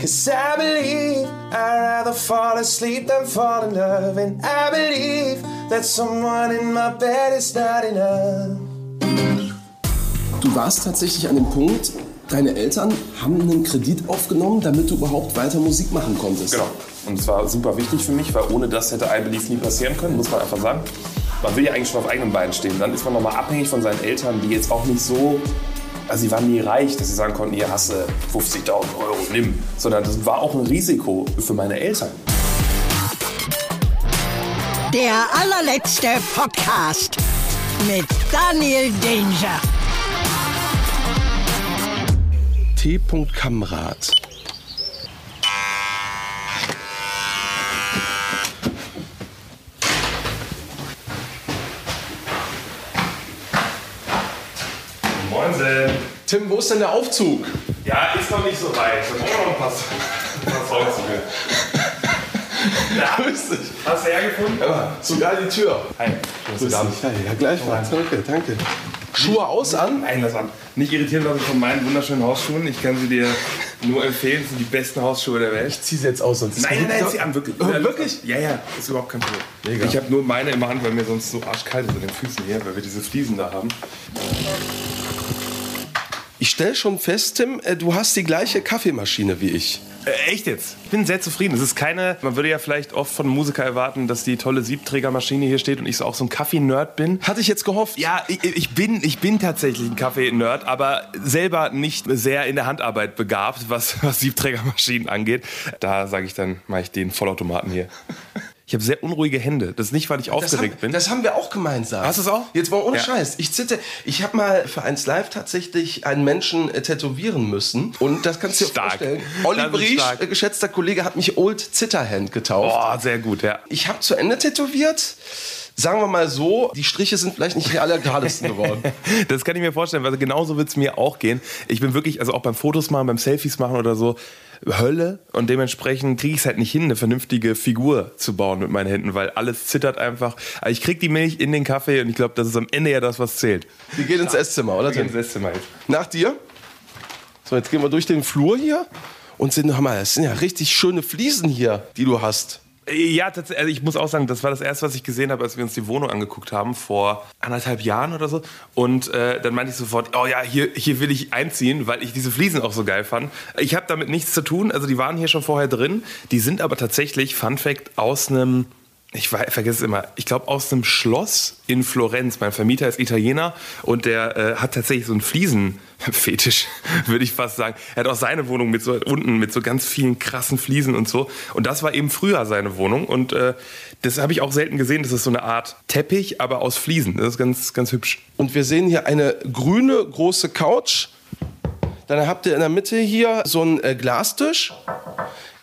Cause I believe I'd rather fall asleep than fall in love. And I believe that someone in my bed is not enough. Du warst tatsächlich an dem Punkt, deine Eltern haben einen Kredit aufgenommen, damit du überhaupt weiter Musik machen konntest. Genau. Und es war super wichtig für mich, weil ohne das hätte I Believe nie passieren können, muss man einfach sagen. Man will ja eigentlich schon auf eigenen Beinen stehen. Dann ist man nochmal abhängig von seinen Eltern, die jetzt auch nicht so also sie waren nie reich, dass sie sagen konnten, hier hast du 50.000 Euro, nimm. Sondern das war auch ein Risiko für meine Eltern. Der allerletzte Podcast mit Daniel Danger. T. Kamrat. Moinsen. Tim, wo ist denn der Aufzug? Ja, ist noch nicht so weit. Ich brauche noch ein paar, ein paar. Ja, Grüß dich. Hast du hergefunden? Ja, sogar die Tür. Hi. Grüß dich. Ja, gleich mal. Danke, danke. Schuhe aus an? Nein, das an. Nicht irritieren lassen von meinen wunderschönen Hausschuhen. Ich kann sie dir nur empfehlen. Das sind die besten Hausschuhe der Welt. Ich zieh sie jetzt aus, sonst Nein, nein, nein, zieh an, wirklich. Oh, wirklich? Ja, ja, ist überhaupt kein Problem. Mega. Ich habe nur meine in der Hand, weil mir sonst so arschkalt ist in den Füßen hier, weil wir diese Fliesen da haben. Ich stelle schon fest, Tim, äh, du hast die gleiche Kaffeemaschine wie ich. Äh, echt jetzt? Ich bin sehr zufrieden. Es ist keine, man würde ja vielleicht oft von Musiker erwarten, dass die tolle Siebträgermaschine hier steht und ich so auch so ein Kaffee-Nerd bin. Hatte ich jetzt gehofft. Ja, ich, ich, bin, ich bin tatsächlich ein Kaffee-Nerd, aber selber nicht sehr in der Handarbeit begabt, was, was Siebträgermaschinen angeht. Da sage ich dann, mache ich den Vollautomaten hier. Ich habe sehr unruhige Hände. Das ist nicht, weil ich Das aufgeregt haben, bin. das haben wir auch gemeinsam. Hast du es auch? Jetzt mal ohne Ja. Scheiß. Ich zitter. Ich habe mal für eins Live tatsächlich einen Menschen äh, tätowieren müssen. Und das kannst du dir vorstellen. Olli Das Briesch, äh, geschätzter Kollege, hat mich Old Zitterhand getauft. Oh, sehr gut, ja. Ich habe zu Ende tätowiert. Sagen wir mal so, die Striche sind vielleicht nicht die allergeradesten geworden. Das kann ich mir vorstellen, weil genauso wird es mir auch gehen. Ich bin wirklich, also auch beim Fotos machen, beim Selfies machen oder so, Hölle. Und dementsprechend kriege ich es halt nicht hin, eine vernünftige Figur zu bauen mit meinen Händen, weil alles zittert einfach. Aber ich kriege die Milch in den Kaffee und ich glaube, das ist am Ende ja das, was zählt. Wir gehen ins Esszimmer, oder? Gehen Tim? ins Esszimmer jetzt. Nach dir. So, jetzt gehen wir durch den Flur hier. Und sind, mal, das sind ja richtig schöne Fliesen hier, die du hast. Ja, tatsächlich, also ich muss auch sagen, das war das erste, was ich gesehen habe, als wir uns die Wohnung angeguckt haben, vor anderthalb Jahren oder so. Und äh, dann meinte ich sofort, oh ja, hier, hier will ich einziehen, weil ich diese Fliesen auch so geil fand. Ich habe damit nichts zu tun, also die waren hier schon vorher drin. Die sind aber tatsächlich, Fun Fact, aus einem, ich vergesse es immer, ich glaube aus einem Schloss in Florenz. Mein Vermieter ist Italiener und der äh, hat tatsächlich so einen Fliesenfetisch, würde ich fast sagen. Er hat auch seine Wohnung mit so unten mit so ganz vielen krassen Fliesen und so. Und das war eben früher seine Wohnung. Und äh, das habe ich auch selten gesehen. Das ist so eine Art Teppich, aber aus Fliesen. Das ist ganz, ganz hübsch. Und wir sehen hier eine grüne große Couch. Dann habt ihr in der Mitte hier so einen äh, Glastisch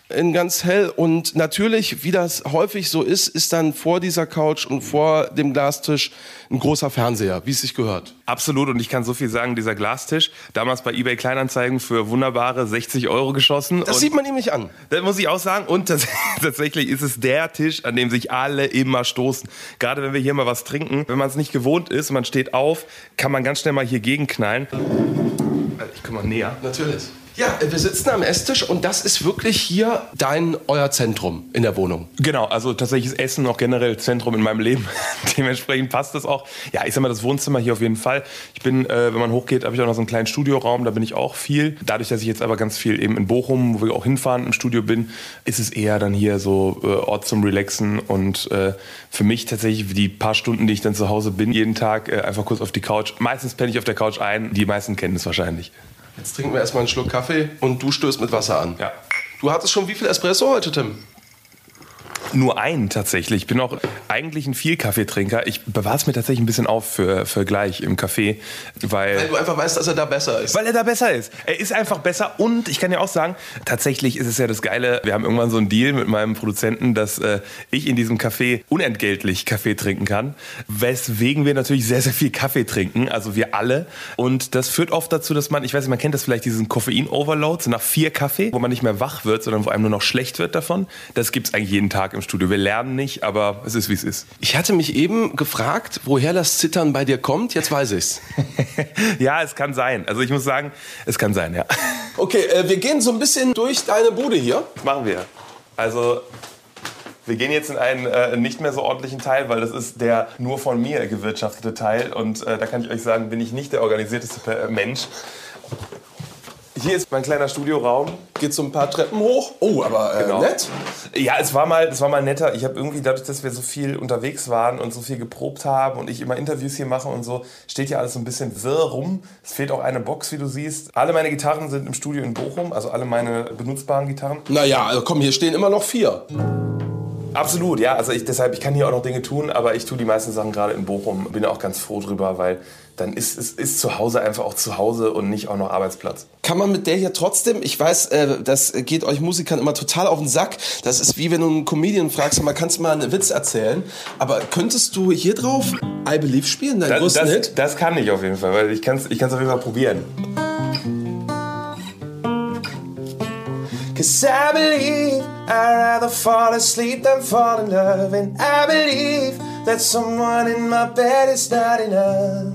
in ganz hell. Und natürlich, wie das häufig so ist, ist dann vor dieser Couch und vor dem Glastisch ein großer Fernseher, wie es sich gehört. Absolut. Und ich kann so viel sagen, dieser Glastisch, damals bei eBay Kleinanzeigen für wunderbare 60 Euro geschossen. Das Und- sieht man ihm nicht an. Das muss ich auch sagen. Und tats tatsächlich ist es der Tisch, an dem sich alle immer stoßen. Gerade wenn wir hier mal was trinken, wenn man es nicht gewohnt ist man steht auf, kann man ganz schnell mal hier gegenknallen. Also Ich komme mal näher. Natürlich. Ja, wir sitzen am Esstisch und das ist wirklich hier dein, euer Zentrum in der Wohnung. Genau, also tatsächlich ist Essen auch generell Zentrum in meinem Leben. Dementsprechend passt das auch. Ja, ich sag mal, das Wohnzimmer hier auf jeden Fall. Ich bin, äh, wenn man hochgeht, habe ich auch noch so einen kleinen Studioraum, da bin ich auch viel. Dadurch, dass ich jetzt aber ganz viel eben in Bochum, wo wir auch hinfahren, im Studio bin, ist es eher dann hier so äh, Ort zum Relaxen und äh, für mich tatsächlich die paar Stunden, die ich dann zu Hause bin, jeden Tag äh, einfach kurz auf die Couch. Meistens penne ich auf der Couch ein. Die meisten kennen es wahrscheinlich. Jetzt trinken wir erstmal einen Schluck Kaffee und du stößt mit Wasser an. Ja. Du hattest schon wie viel Espresso heute, Tim? Nur einen tatsächlich. Ich bin auch eigentlich ein Viel-Kaffeetrinker. Ich bewahre es mir tatsächlich ein bisschen auf für, für gleich im Café, weil, Weil du einfach weißt, dass er da besser ist. weil er da besser ist. Er ist einfach besser und ich kann ja auch sagen, tatsächlich ist es ja das Geile, wir haben irgendwann so einen Deal mit meinem Produzenten, dass äh, ich in diesem Café unentgeltlich Kaffee trinken kann, weswegen wir natürlich sehr, sehr viel Kaffee trinken, also wir alle. Und das führt oft dazu, dass man, ich weiß nicht, man kennt das vielleicht, diesen Koffein-Overload, so nach vier Kaffee, wo man nicht mehr wach wird, sondern wo einem nur noch schlecht wird davon. Das gibt es eigentlich jeden Tag im Studio. Wir lernen nicht, aber es ist, wie es ist. Ich hatte mich eben gefragt, woher das Zittern bei dir kommt. Jetzt weiß ich's. ja, es kann sein. Also ich muss sagen, es kann sein, ja. Okay, äh, wir gehen so ein bisschen durch deine Bude hier. Das machen wir. Also wir gehen jetzt in einen äh, nicht mehr so ordentlichen Teil, weil das ist der nur von mir gewirtschaftete Teil. Und äh, da kann ich euch sagen, bin ich nicht der organisierteste äh, Mensch. Hier ist mein kleiner Studioraum. Geht so ein paar Treppen hoch. Oh, aber äh, Genau. nett. Ja, es war mal, es war mal netter. Ich habe irgendwie dadurch, dass wir so viel unterwegs waren und so viel geprobt haben und ich immer Interviews hier mache und so, steht hier alles so ein bisschen wirr rum. Es fehlt auch eine Box, wie du siehst. Alle meine Gitarren sind im Studio in Bochum, also alle meine benutzbaren Gitarren. Naja, also komm, hier stehen immer noch vier. Absolut, ja. Also ich, deshalb, ich kann hier auch noch Dinge tun, aber ich tue die meisten Sachen gerade in Bochum. Bin auch ganz froh drüber, weil dann ist, ist, ist zu Hause einfach auch zu Hause und nicht auch noch Arbeitsplatz. Kann man mit der hier trotzdem, ich weiß, äh, das geht euch Musikern immer total auf den Sack. Das ist wie wenn du einen Comedian fragst, mal, kannst du mal einen Witz erzählen? Aber könntest du hier drauf I Believe spielen, deinen Das, größten das, Hit? das kann ich auf jeden Fall, weil ich kann es ich kann's auf jeden Fall probieren. Cause I believe I'd rather fall asleep than fall in love. And I believe that someone in my bed is not enough.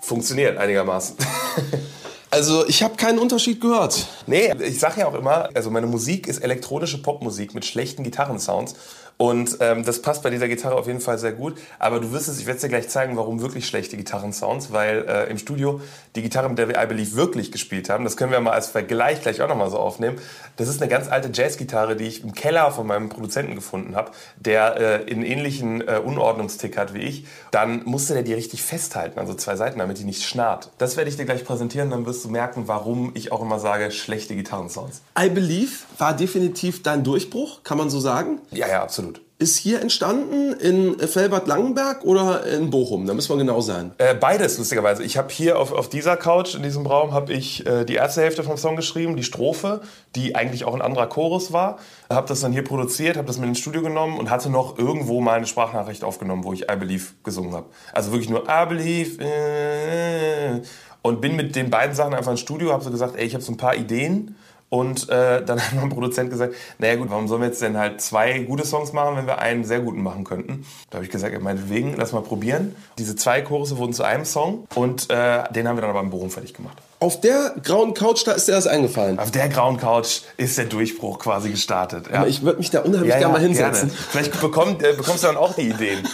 Funktioniert einigermaßen. Also ich habe keinen Unterschied gehört. Nee, ich sag ja auch immer, also meine Musik ist elektronische Popmusik mit schlechten Gitarrensounds. Und ähm, das passt bei dieser Gitarre auf jeden Fall sehr gut. Aber du wirst es, ich werde dir gleich zeigen, warum wirklich schlechte Gitarrensounds, weil äh, im Studio die Gitarre, mit der wir I Believe wirklich gespielt haben, das können wir mal als Vergleich gleich auch nochmal so aufnehmen. Das ist eine ganz alte Jazzgitarre, die ich im Keller von meinem Produzenten gefunden habe, der äh, einen ähnlichen äh, Unordnungstick hat wie ich. Dann musste der die richtig festhalten, also zwei Seiten, damit die nicht schnarrt. Das werde ich dir gleich präsentieren, dann wirst du merken, warum ich auch immer sage, schlechte Gitarrensounds. I Believe war definitiv dein Durchbruch, kann man so sagen. Ja, ja, absolut. Ist hier entstanden in Felbert-Langenberg oder in Bochum? Da müssen wir genau sein. Äh, beides, lustigerweise. Ich habe hier auf, auf dieser Couch, in diesem Raum, habe ich äh, die erste Hälfte vom Song geschrieben, die Strophe, die eigentlich auch ein anderer Chorus war. Habe das dann hier produziert, habe das mit ins Studio genommen und hatte noch irgendwo mal eine Sprachnachricht aufgenommen, wo ich I Believe gesungen habe. Also wirklich nur I Believe. Äh, und bin mit den beiden Sachen einfach ins Studio, habe so gesagt, ey, ich habe so ein paar Ideen. Und äh, dann hat mein Produzent gesagt, naja gut, warum sollen wir jetzt denn halt zwei gute Songs machen, wenn wir einen sehr guten machen könnten? Da habe ich gesagt, meinetwegen, lass mal probieren. Diese zwei Chorusse wurden zu einem Song und äh, den haben wir dann aber im Bochum fertig gemacht. Auf der grauen Couch, da ist dir das eingefallen. Auf der grauen Couch ist der Durchbruch quasi gestartet. Ja. Ich würde mich da unheimlich gerne mal hinsetzen. gerne. Vielleicht bekomm, äh, bekommst du dann auch die Ideen.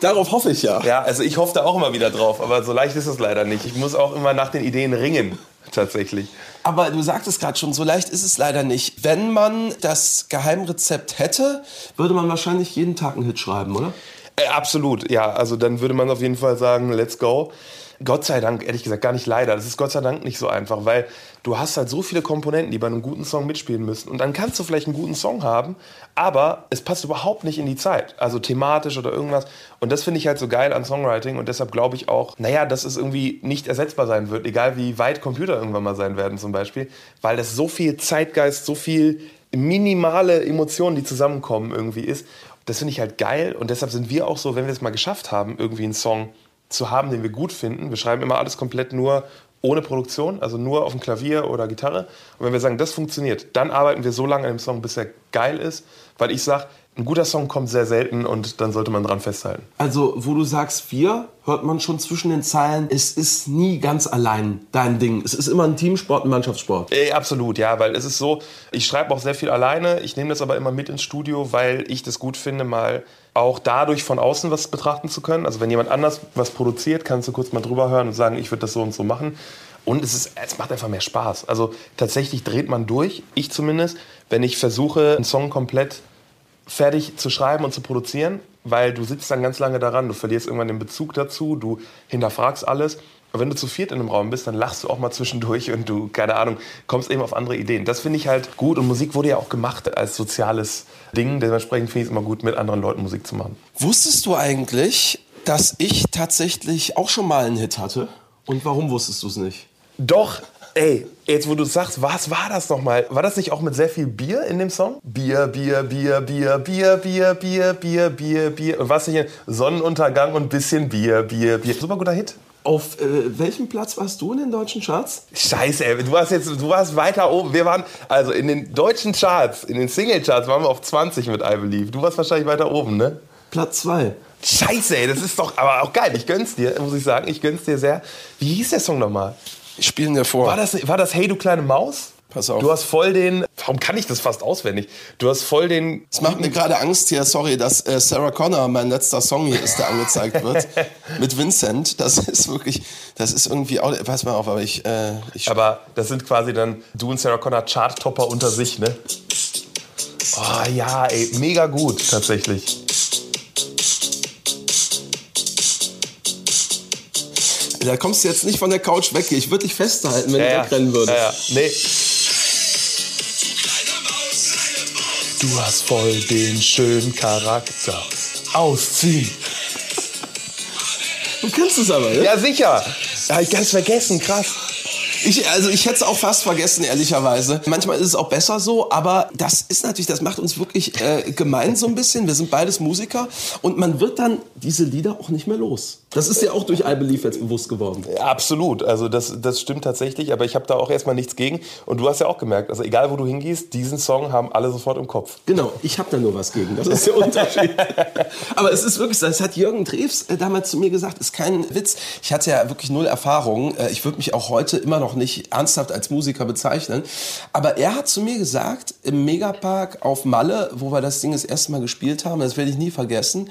Darauf hoffe ich ja. Ja, also ich hoffe da auch immer wieder drauf, aber so leicht ist es leider nicht. Ich muss auch immer nach den Ideen ringen, tatsächlich. Aber du sagtest gerade schon, so leicht ist es leider nicht. Wenn man das Geheimrezept hätte, würde man wahrscheinlich jeden Tag einen Hit schreiben, oder? Äh, absolut, ja. Also dann würde man auf jeden Fall sagen, let's go. Gott sei Dank, ehrlich gesagt, gar nicht leider. Das ist Gott sei Dank nicht so einfach, weil du hast halt so viele Komponenten, die bei einem guten Song mitspielen müssen. Und dann kannst du vielleicht einen guten Song haben, aber es passt überhaupt nicht in die Zeit. Also thematisch oder irgendwas. Und das finde ich halt so geil an Songwriting. Und deshalb glaube ich auch, naja, dass es irgendwie nicht ersetzbar sein wird, egal wie weit Computer irgendwann mal sein werden zum Beispiel. Weil das so viel Zeitgeist, so viel minimale Emotionen, die zusammenkommen irgendwie ist. Das finde ich halt geil. Und deshalb sind wir auch so, wenn wir es mal geschafft haben, irgendwie einen Song zu haben, den wir gut finden. Wir schreiben immer alles komplett nur ohne Produktion, also nur auf dem Klavier oder Gitarre. Und wenn wir sagen, das funktioniert, dann arbeiten wir so lange an dem Song, bis er geil ist, weil ich sage, ein guter Song kommt sehr selten und dann sollte man dran festhalten. Also, wo du sagst, wir, hört man schon zwischen den Zeilen, es ist nie ganz allein dein Ding. Es ist immer ein Teamsport, ein Mannschaftssport. Äh, absolut, ja, weil es ist so, ich schreibe auch sehr viel alleine, ich nehme das aber immer mit ins Studio, weil ich das gut finde, mal auch dadurch von außen was betrachten zu können. Also wenn jemand anders was produziert, kannst du kurz mal drüber hören und sagen, ich würde das so und so machen. Und es, ist, es macht einfach mehr Spaß. Also tatsächlich dreht man durch, ich zumindest, wenn ich versuche, einen Song komplett fertig zu schreiben und zu produzieren, weil du sitzt dann ganz lange daran, du verlierst irgendwann den Bezug dazu, du hinterfragst alles. Und wenn du zu viert in einem Raum bist, dann lachst du auch mal zwischendurch und du, keine Ahnung, kommst eben auf andere Ideen. Das finde ich halt gut und Musik wurde ja auch gemacht als soziales Ding. Dementsprechend finde ich es immer gut, mit anderen Leuten Musik zu machen. Wusstest du eigentlich, dass ich tatsächlich auch schon mal einen Hit hatte? Und warum wusstest du es nicht? Doch, ey, jetzt wo du sagst, was war das nochmal? War das nicht auch mit sehr viel Bier in dem Song? Bier, Bier, Bier, Bier, Bier, Bier, Bier, Bier, Bier, Bier. Und was hier? Sonnenuntergang und bisschen Bier, Bier, Bier. Super guter Hit. Auf äh, welchem Platz warst du in den deutschen Charts? Scheiße, ey, du warst jetzt, du warst weiter oben. Wir waren, also in den deutschen Charts, in den Single-Charts waren wir auf 20 mit I Believe. Du warst wahrscheinlich weiter oben, ne? Platz 2. Scheiße, ey, das ist doch aber auch geil. Ich gönn's dir, muss ich sagen. Ich gönn's dir sehr. Wie hieß der Song nochmal? Ich spiele dir vor. War das, war das Hey, du kleine Maus? Pass auf. Du hast voll den. Warum kann ich das fast auswendig? Du hast voll den. Es macht mir gerade Angst hier, sorry, dass äh, Sarah Connor, mein letzter Song hier ist, der angezeigt wird. mit Vincent. Das ist wirklich, das ist irgendwie auch, pass mal auf, aber ich, äh, ich Aber das sind quasi dann du und Sarah Connor Chart-Topper unter sich, ne? Oh ja, ey, mega gut, tatsächlich. Da kommst du jetzt nicht von der Couch weg. Ich würde dich festhalten, wenn du wegrennen würdest. Ja, ja. Nee. Du hast voll den schönen Charakter. Ausziehen. Du kennst es aber, ne? Ja, sicher. Hab ich ganz vergessen, krass. Ich, also ich hätte es auch fast vergessen, ehrlicherweise. Manchmal ist es auch besser so, aber das ist natürlich, das macht uns wirklich äh, gemein so ein bisschen. Wir sind beides Musiker und man wird dann diese Lieder auch nicht mehr los. Das ist ja auch durch I Believe jetzt bewusst geworden. Ja, absolut. Also das, das stimmt tatsächlich, aber ich habe da auch erstmal nichts gegen. Und du hast ja auch gemerkt, also egal wo du hingehst, diesen Song haben alle sofort im Kopf. Genau, ich habe da nur was gegen. Das ist der Unterschied. aber es ist wirklich, so, das hat Jürgen Drews äh, damals zu mir gesagt, ist kein Witz. Ich hatte ja wirklich null Erfahrung. Äh, ich würde mich auch heute immer noch nicht ernsthaft als Musiker bezeichnen. Aber er hat zu mir gesagt, im Megapark auf Malle, wo wir das Ding das erste Mal gespielt haben, das werde ich nie vergessen.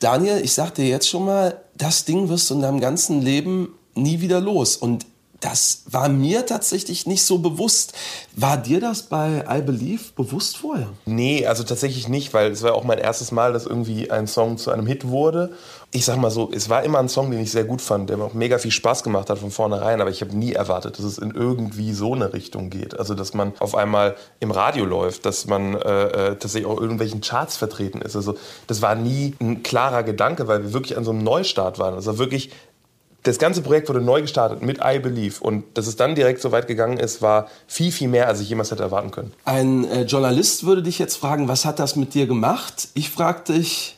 Daniel, ich sag dir jetzt schon mal, das Ding wirst du in deinem ganzen Leben nie wieder los. Und das war mir tatsächlich nicht so bewusst. War dir das bei I Believe bewusst vorher? Nee, also tatsächlich nicht, weil es war auch mein erstes Mal, dass irgendwie ein Song zu einem Hit wurde. Ich sag mal so, es war immer ein Song, den ich sehr gut fand, der mir auch mega viel Spaß gemacht hat von vornherein, aber ich habe nie erwartet, dass es in irgendwie so eine Richtung geht. Also, dass man auf einmal im Radio läuft, dass man äh, äh tatsächlich auch irgendwelchen Charts vertreten ist. Also, das war nie ein klarer Gedanke, weil wir wirklich an so einem Neustart waren. Also wirklich das ganze Projekt wurde neu gestartet mit I Believe und dass es dann direkt so weit gegangen ist, war viel, viel mehr, als ich jemals hätte erwarten können. Ein äh, Journalist würde dich jetzt fragen, was hat das mit dir gemacht? Ich frage dich,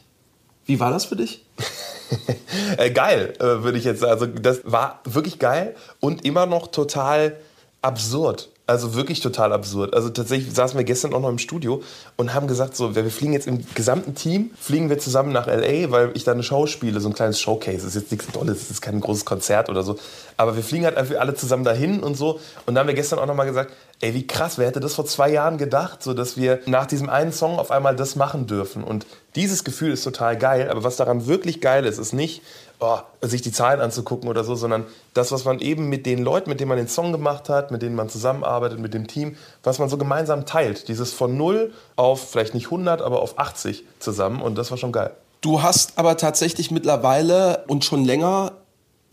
wie war das für dich? äh, geil, äh, würde ich jetzt sagen. Also das war wirklich geil und immer noch total absurd. Also wirklich total absurd. Also tatsächlich saßen wir gestern auch noch im Studio und haben gesagt, so, wir fliegen jetzt im gesamten Team, fliegen wir zusammen nach L.A., weil ich da eine Show spiele, so ein kleines Showcase. Das ist jetzt nichts Tolles, das ist kein großes Konzert oder so. Aber wir fliegen halt einfach alle zusammen dahin und so. Und dann haben wir gestern auch noch mal gesagt, ey, wie krass, wer hätte das vor zwei Jahren gedacht, so dass wir nach diesem einen Song auf einmal das machen dürfen. Und dieses Gefühl ist total geil. Aber was daran wirklich geil ist, ist nicht, oh, sich die Zahlen anzugucken oder so, sondern das, was man eben mit den Leuten, mit denen man den Song gemacht hat, mit denen man zusammenarbeitet, mit dem Team, was man so gemeinsam teilt. Dieses von 0 auf vielleicht nicht 100, aber auf 80 zusammen und das war schon geil. Du hast aber tatsächlich mittlerweile und schon länger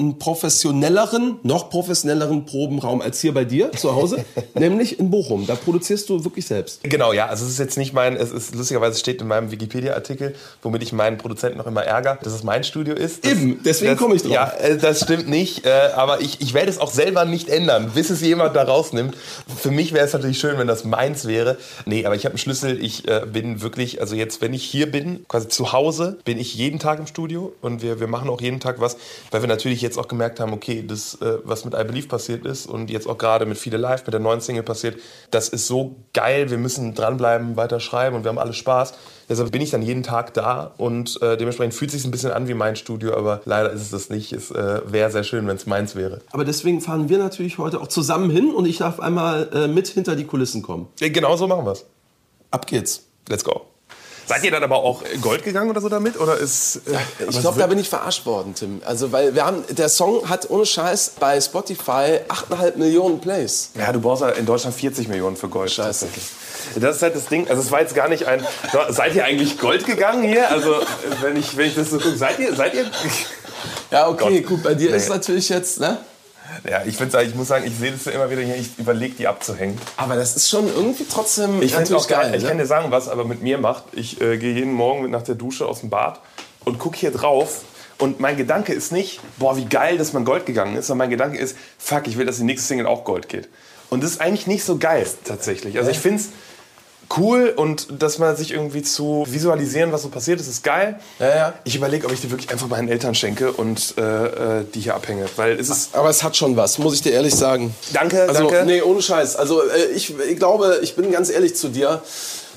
einen professionelleren, noch professionelleren Probenraum als hier bei dir zu Hause, nämlich in Bochum. Da produzierst du wirklich selbst. Genau, ja. Also es ist jetzt nicht mein, es ist lustigerweise steht in meinem Wikipedia-Artikel, womit ich meinen Produzenten noch immer ärgere, dass es mein Studio ist. Das, Eben, deswegen komme ich drauf. Ja, äh, das stimmt nicht. Äh, aber ich, ich werde es auch selber nicht ändern, bis es jemand da rausnimmt. Für mich wäre es natürlich schön, wenn das meins wäre. Nee, aber ich habe einen Schlüssel. Ich äh, bin wirklich, also jetzt, wenn ich hier bin, quasi zu Hause, bin ich jeden Tag im Studio und wir, wir machen auch jeden Tag was, weil wir natürlich jetzt auch gemerkt haben, okay, das, äh, was mit I Believe passiert ist und jetzt auch gerade mit Viele Live, mit der neuen Single passiert, das ist so geil, wir müssen dranbleiben, weiter schreiben und wir haben alle Spaß. Deshalb bin ich dann jeden Tag da und äh, dementsprechend fühlt es sich ein bisschen an wie mein Studio, aber leider ist es das nicht. Es äh, wäre sehr schön, wenn es meins wäre. Aber deswegen fahren wir natürlich heute auch zusammen hin und ich darf einmal äh, mit hinter die Kulissen kommen. Genau so machen wir es. Ab geht's. Let's go. Seid ihr dann aber auch Gold gegangen oder so damit? Oder ist, äh, ich glaube, da bin ich verarscht worden, Tim. Also, weil wir haben, der Song hat ohne Scheiß bei Spotify 8,5 Millionen Plays. Ja, du brauchst ja in Deutschland 40 Millionen für Gold. Scheiße. Das ist halt das Ding. Also, es war jetzt gar nicht ein. Seid ihr eigentlich Gold gegangen hier? Also, wenn ich, wenn ich das so gucke, seid ihr, seid ihr. Ja, okay, Gott. gut. Bei dir nee. ist natürlich jetzt, ne? Ja, ich, ich muss sagen, ich sehe das immer wieder hier, ich überlege, die abzuhängen. Aber das ist schon irgendwie trotzdem ich natürlich auch geil. geil ich ne? kann dir sagen, was aber mit mir macht. Ich äh, gehe jeden Morgen nach der Dusche aus dem Bad und gucke hier drauf. Und mein Gedanke ist nicht, boah, wie geil, dass man Gold gegangen ist, sondern mein Gedanke ist, fuck, ich will, dass die nächste Single auch Gold geht. Und das ist eigentlich nicht so geil, tatsächlich. Also ich finde es cool und dass man sich irgendwie zu visualisieren, was so passiert ist, ist geil. Ja, ja. Ich überlege, ob ich die wirklich einfach meinen Eltern schenke und äh, äh, die hier abhänge, weil es ist. Aber es hat schon was, muss ich dir ehrlich sagen. Danke, Also, danke. nee, ohne Scheiß. Also, äh, ich, ich glaube, ich bin ganz ehrlich zu dir.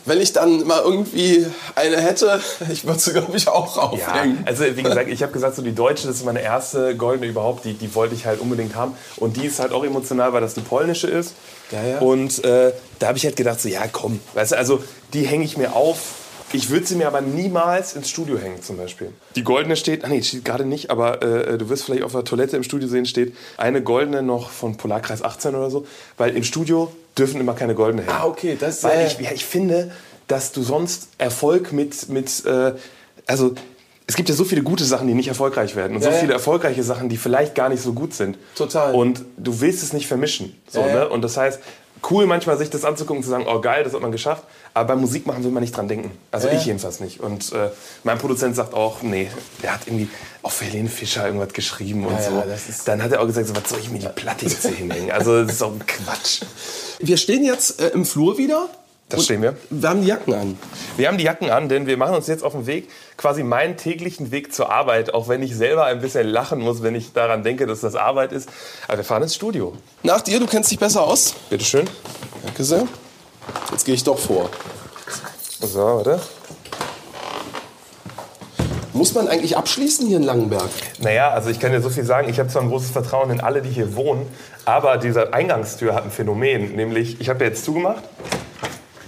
Wenn ich dann mal irgendwie eine hätte, ich würde sie, glaube ich, auch Ja, aufhängen. also wie gesagt, ich habe gesagt, so die deutsche, das ist meine erste goldene überhaupt, die, die wollte ich halt unbedingt haben. Und die ist halt auch emotional, weil das eine polnische ist. Ja, ja. Und äh, da habe ich halt gedacht, so ja komm, weißt du, also die hänge ich mir auf. Ich würde sie mir aber niemals ins Studio hängen zum Beispiel. Die goldene steht, ah nee, steht gerade nicht, aber äh, du wirst vielleicht auf der Toilette im Studio sehen, steht eine goldene noch von Polarkreis 18 oder so. Weil im Studio dürfen immer keine goldene hängen. Ah, okay, das, Weil äh, ich, ja, ich finde, dass du sonst Erfolg mit, mit äh, also es gibt ja so viele gute Sachen, die nicht erfolgreich werden und so Ja, ja. viele erfolgreiche Sachen, die vielleicht gar nicht so gut sind. Total. Und du willst es nicht vermischen. So, Ja, ja. Ne? Und das heißt, cool manchmal sich das anzugucken und zu sagen, oh geil, das hat man geschafft. Aber beim Musikmachen will man nicht dran denken. Also Ja, ich ja. jedenfalls nicht. Und äh, mein Produzent sagt auch, nee, der hat irgendwie auch für Helene Fischer irgendwas geschrieben und Ja, ja, so. das ist- Dann hat er auch gesagt, so, was soll ich mir die Platte jetzt hier hinhängen? Also das ist auch Quatsch. Wir stehen jetzt äh, im Flur wieder. Das Und stehen wir. Wir haben die Jacken an. Wir haben die Jacken an, denn wir machen uns jetzt auf den Weg, quasi meinen täglichen Weg zur Arbeit, auch wenn ich selber ein bisschen lachen muss, wenn ich daran denke, dass das Arbeit ist. Aber wir fahren ins Studio. Nach dir, du kennst dich besser aus. Bitte schön. Danke sehr. Jetzt gehe ich doch vor. So, warte. Muss man eigentlich abschließen hier in Langenberg? Naja, also ich kann dir so viel sagen, ich habe zwar ein großes Vertrauen in alle, die hier wohnen, aber diese Eingangstür hat ein Phänomen, nämlich, ich habe ja jetzt zugemacht,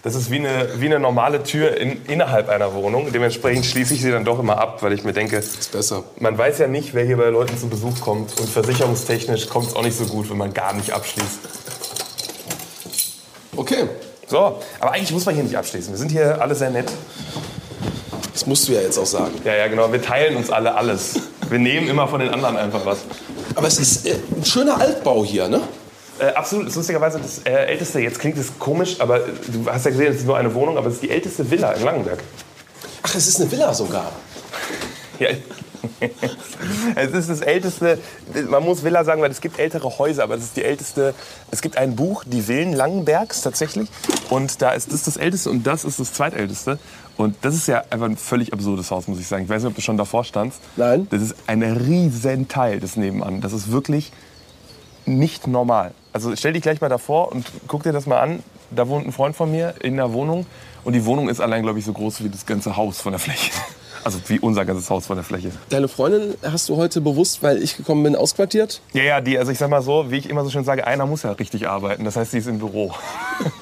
das ist wie eine, wie eine normale Tür in, innerhalb einer Wohnung, dementsprechend schließe ich sie dann doch immer ab, weil ich mir denke, Ist besser. man weiß ja nicht, wer hier bei Leuten zu Besuch kommt und versicherungstechnisch kommt es auch nicht so gut, wenn man gar nicht abschließt. Okay. So, aber eigentlich muss man hier nicht abschließen, wir sind hier alle sehr nett. Das musst du ja jetzt auch sagen. Ja, ja, genau, wir teilen uns alle alles. Wir nehmen immer von den anderen einfach was. Aber es ist äh, ein schöner Altbau hier, ne? Äh, absolut, das ist lustigerweise das äh, älteste, jetzt klingt es komisch, aber du hast ja gesehen, es ist nur eine Wohnung, aber es ist die älteste Villa in Langenberg. Ach, es ist eine Villa sogar. Ja. es ist das älteste, man muss Villa sagen, weil es gibt ältere Häuser, aber es ist die älteste, es gibt ein Buch, die Villen Langenbergs tatsächlich und da ist das das älteste und das ist das zweitälteste und das ist ja einfach ein völlig absurdes Haus, muss ich sagen. Ich weiß nicht, ob du schon davor standst. Nein. Das ist ein riesen Teil des Nebenan. Das ist wirklich nicht normal. Also stell dich gleich mal davor und guck dir das mal an. Da wohnt ein Freund von mir in der Wohnung und die Wohnung ist allein, glaube ich, so groß wie das ganze Haus von der Fläche. Also wie unser ganzes Haus von der Fläche. Deine Freundin hast du heute bewusst, weil ich gekommen bin, ausquartiert? Ja, ja, die, also ich sag mal so, wie ich immer so schön sage, einer muss ja richtig arbeiten. Das heißt, sie ist im Büro.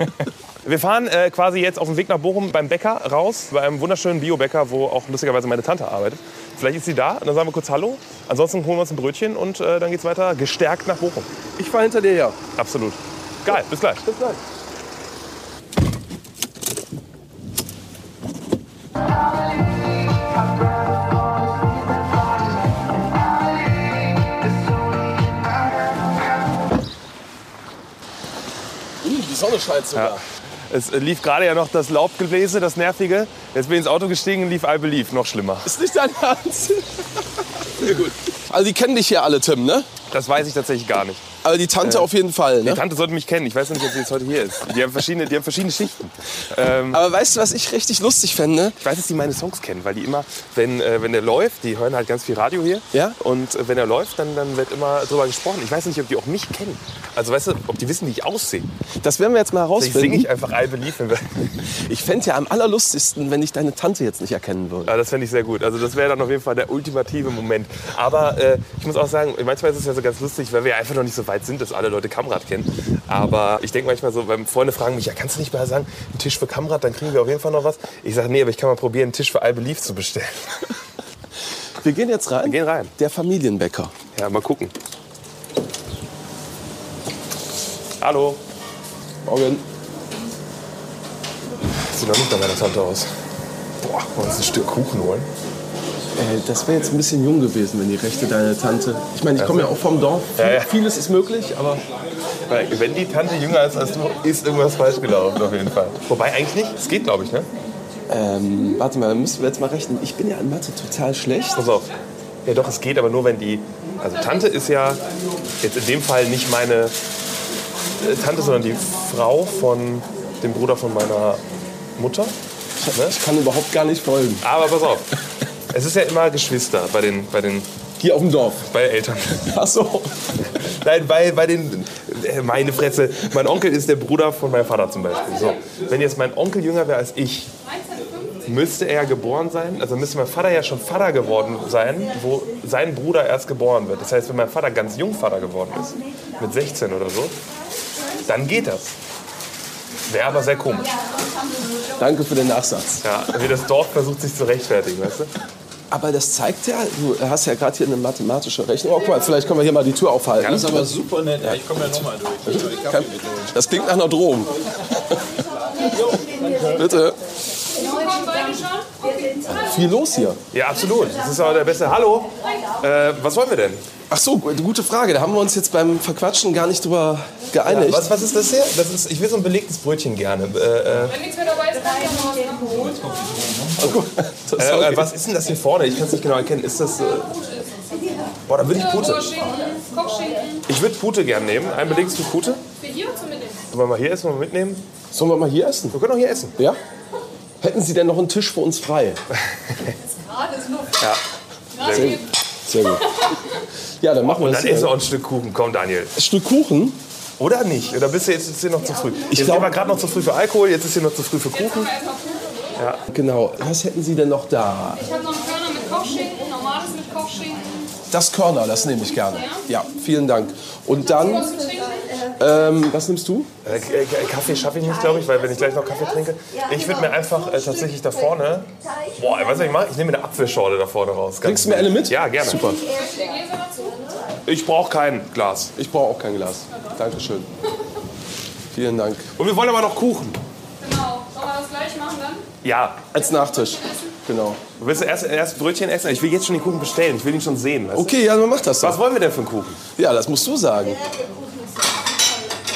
Wir fahren äh, quasi jetzt auf dem Weg nach Bochum beim Bäcker raus, bei einem wunderschönen Biobäcker, wo auch lustigerweise meine Tante arbeitet. Vielleicht ist sie da, dann sagen wir kurz Hallo. Ansonsten holen wir uns ein Brötchen und äh, dann geht's weiter gestärkt nach Bochum. Ich fahre hinter dir her. Absolut. Geil, bis gleich. Bis gleich. Uh, die Sonne scheint sogar. Ja. Es lief gerade ja noch das Laubgebläse, das nervige. Jetzt bin ich ins Auto gestiegen und lief I Believe, noch schlimmer. Ist nicht dein Ernst? Sehr gut. Also die kennen dich hier alle, Tim, ne? Das weiß ich tatsächlich gar nicht. Aber die Tante auf jeden Fall, Die ne? Tante sollte mich kennen. Ich weiß nicht, ob sie jetzt heute hier ist. Die haben verschiedene, die haben verschiedene Schichten. Ähm, Aber weißt du, was ich richtig lustig fände? ich weiß, dass die meine Songs kennen, weil die immer, wenn, äh, wenn der läuft, die hören halt ganz viel Radio hier. Ja. Und äh, wenn er läuft, dann, dann wird immer drüber gesprochen. Ich weiß nicht, ob die auch mich kennen. Also weißt du, ob die wissen, wie ich aussehe. Das werden wir jetzt mal Vielleicht singe herausfinden. ich einfach I Believe. Ich fände ja am allerlustigsten, wenn ich deine Tante jetzt nicht erkennen würde. Ja, das fände ich sehr gut. Also das wäre dann auf jeden Fall der ultimative Moment. Aber äh, ich muss auch sagen, manchmal ist es ja so ganz lustig, weil wir einfach noch nicht so weit sind, dass alle Leute Kamrad kennen. Aber ich denke manchmal so, wenn Freunde fragen mich, ja, kannst du nicht mal sagen, einen Tisch für Kamrad, dann kriegen wir auf jeden Fall noch was. Ich sage, nee, aber ich kann mal probieren, einen Tisch für I Believe zu bestellen. Wir gehen jetzt rein. Wir gehen rein. Der Familienbäcker. Ja, mal gucken. Hallo. Morgen. Sieht noch nicht nach meiner Tante aus. Boah, wollen wir uns ein Stück Kuchen holen? Äh, das wäre jetzt ein bisschen jung gewesen, wenn die rechte deine Tante. Ich meine, ich komme ja auch vom Dorf. Ja, ja. Vieles ist möglich, aber wenn die Tante jünger ist als du, ist irgendwas falsch gelaufen auf jeden Fall. Wobei eigentlich nicht. Es geht, glaube ich, ne? ähm, warte mal, müssen wir jetzt mal rechnen. Ich bin ja in Mathe total schlecht. Pass auf. Ja, doch, es geht, aber nur wenn die. Also, Tante ist ja jetzt in dem Fall nicht meine äh, Tante, sondern die Frau von dem Bruder von meiner Mutter. Ne? Ich kann überhaupt gar nicht folgen. Aber pass auf. Es ist ja immer Geschwister bei den, bei den Hier auf dem Dorf. bei Eltern. Ach so. Nein, bei, bei den. äh, Meine Fresse. Mein Onkel ist der Bruder von meinem Vater zum Beispiel. So. Wenn jetzt mein Onkel jünger wäre als ich, müsste er ja geboren sein. Also müsste mein Vater ja schon Vater geworden sein, wo sein Bruder erst geboren wird. Das heißt, wenn mein Vater ganz jung Vater geworden ist, mit 16 oder so, dann geht das. Wäre aber sehr komisch. Danke für den Nachsatz. Ja, wie das Dorf versucht sich zu rechtfertigen, weißt du? Aber das zeigt ja, du hast ja gerade hier eine mathematische Rechnung. Oh, guck mal, vielleicht können wir hier mal die Tür aufhalten. Das ist aber super nett. Ja, ich komme ja nochmal durch. Das klingt nach einer Drohung. Bitte. Viel los hier. Ja, absolut. Das ist aber der beste. Hallo, äh, was wollen wir denn? Ach so, gute Frage. Da haben wir uns jetzt beim Verquatschen gar nicht drüber geeinigt. Was, was ist das hier? Das ist, ich will so ein belegtes Brötchen gerne. Äh, äh, Wenn nichts mehr dabei ist, kann ich noch gut. Ist äh, äh, was ist denn das hier vorne? Ich kann es nicht genau erkennen. Ist das. Äh, boah, da würde ich Pute. Ich würde Pute gerne nehmen. Ein belegtes mit Pute. Für hier zum Mitnehmen. Wollen wir mal hier essen, wollen wir mitnehmen? Sollen wir mal hier essen? Wir können auch hier essen. Ja? Hätten Sie denn noch einen Tisch für uns frei? Gerade ist Luft. Ja. Gerade Sehr geht. Sehr gut. Ja, dann machen wir Dann das essen wir auch ein Stück Kuchen. Komm, Daniel. Ein Stück Kuchen? Oder nicht? Oder bist du jetzt, hier noch zu früh? Ich jetzt glaub- war gerade noch zu früh für Alkohol, jetzt ist hier noch zu früh für Jetzt Kuchen. Kuchen. Genau. Was hätten Sie denn noch da? Ich habe noch einen Körner mit Kochschinken, normales mit Kochschinken. Das Körner, das nehme ich gerne. Ja, vielen Dank. Und dann, ähm, was nimmst du? Äh, K- Kaffee schaffe ich nicht, glaube ich, weil wenn ich gleich noch Kaffee trinke. Ich würde mir einfach äh, tatsächlich da vorne. Boah, weißt du, was ich mache? Ich nehme mir eine Apfelschorle da vorne raus. Bringst du mir eine mit? Ja, gerne. Super. Ich brauche kein Glas. Ich brauche auch kein Glas. Dankeschön. Vielen Dank. Und wir wollen aber noch Kuchen. Genau. Sollen wir das gleich machen dann? Ja. Als Nachtisch. Genau. Willst du erst, erst Brötchen essen? Ich will jetzt schon den Kuchen bestellen. Ich will ihn schon sehen. Weißt du? Okay, ja, dann mach das Was doch. wollen wir denn für einen Kuchen? Ja, das musst du sagen.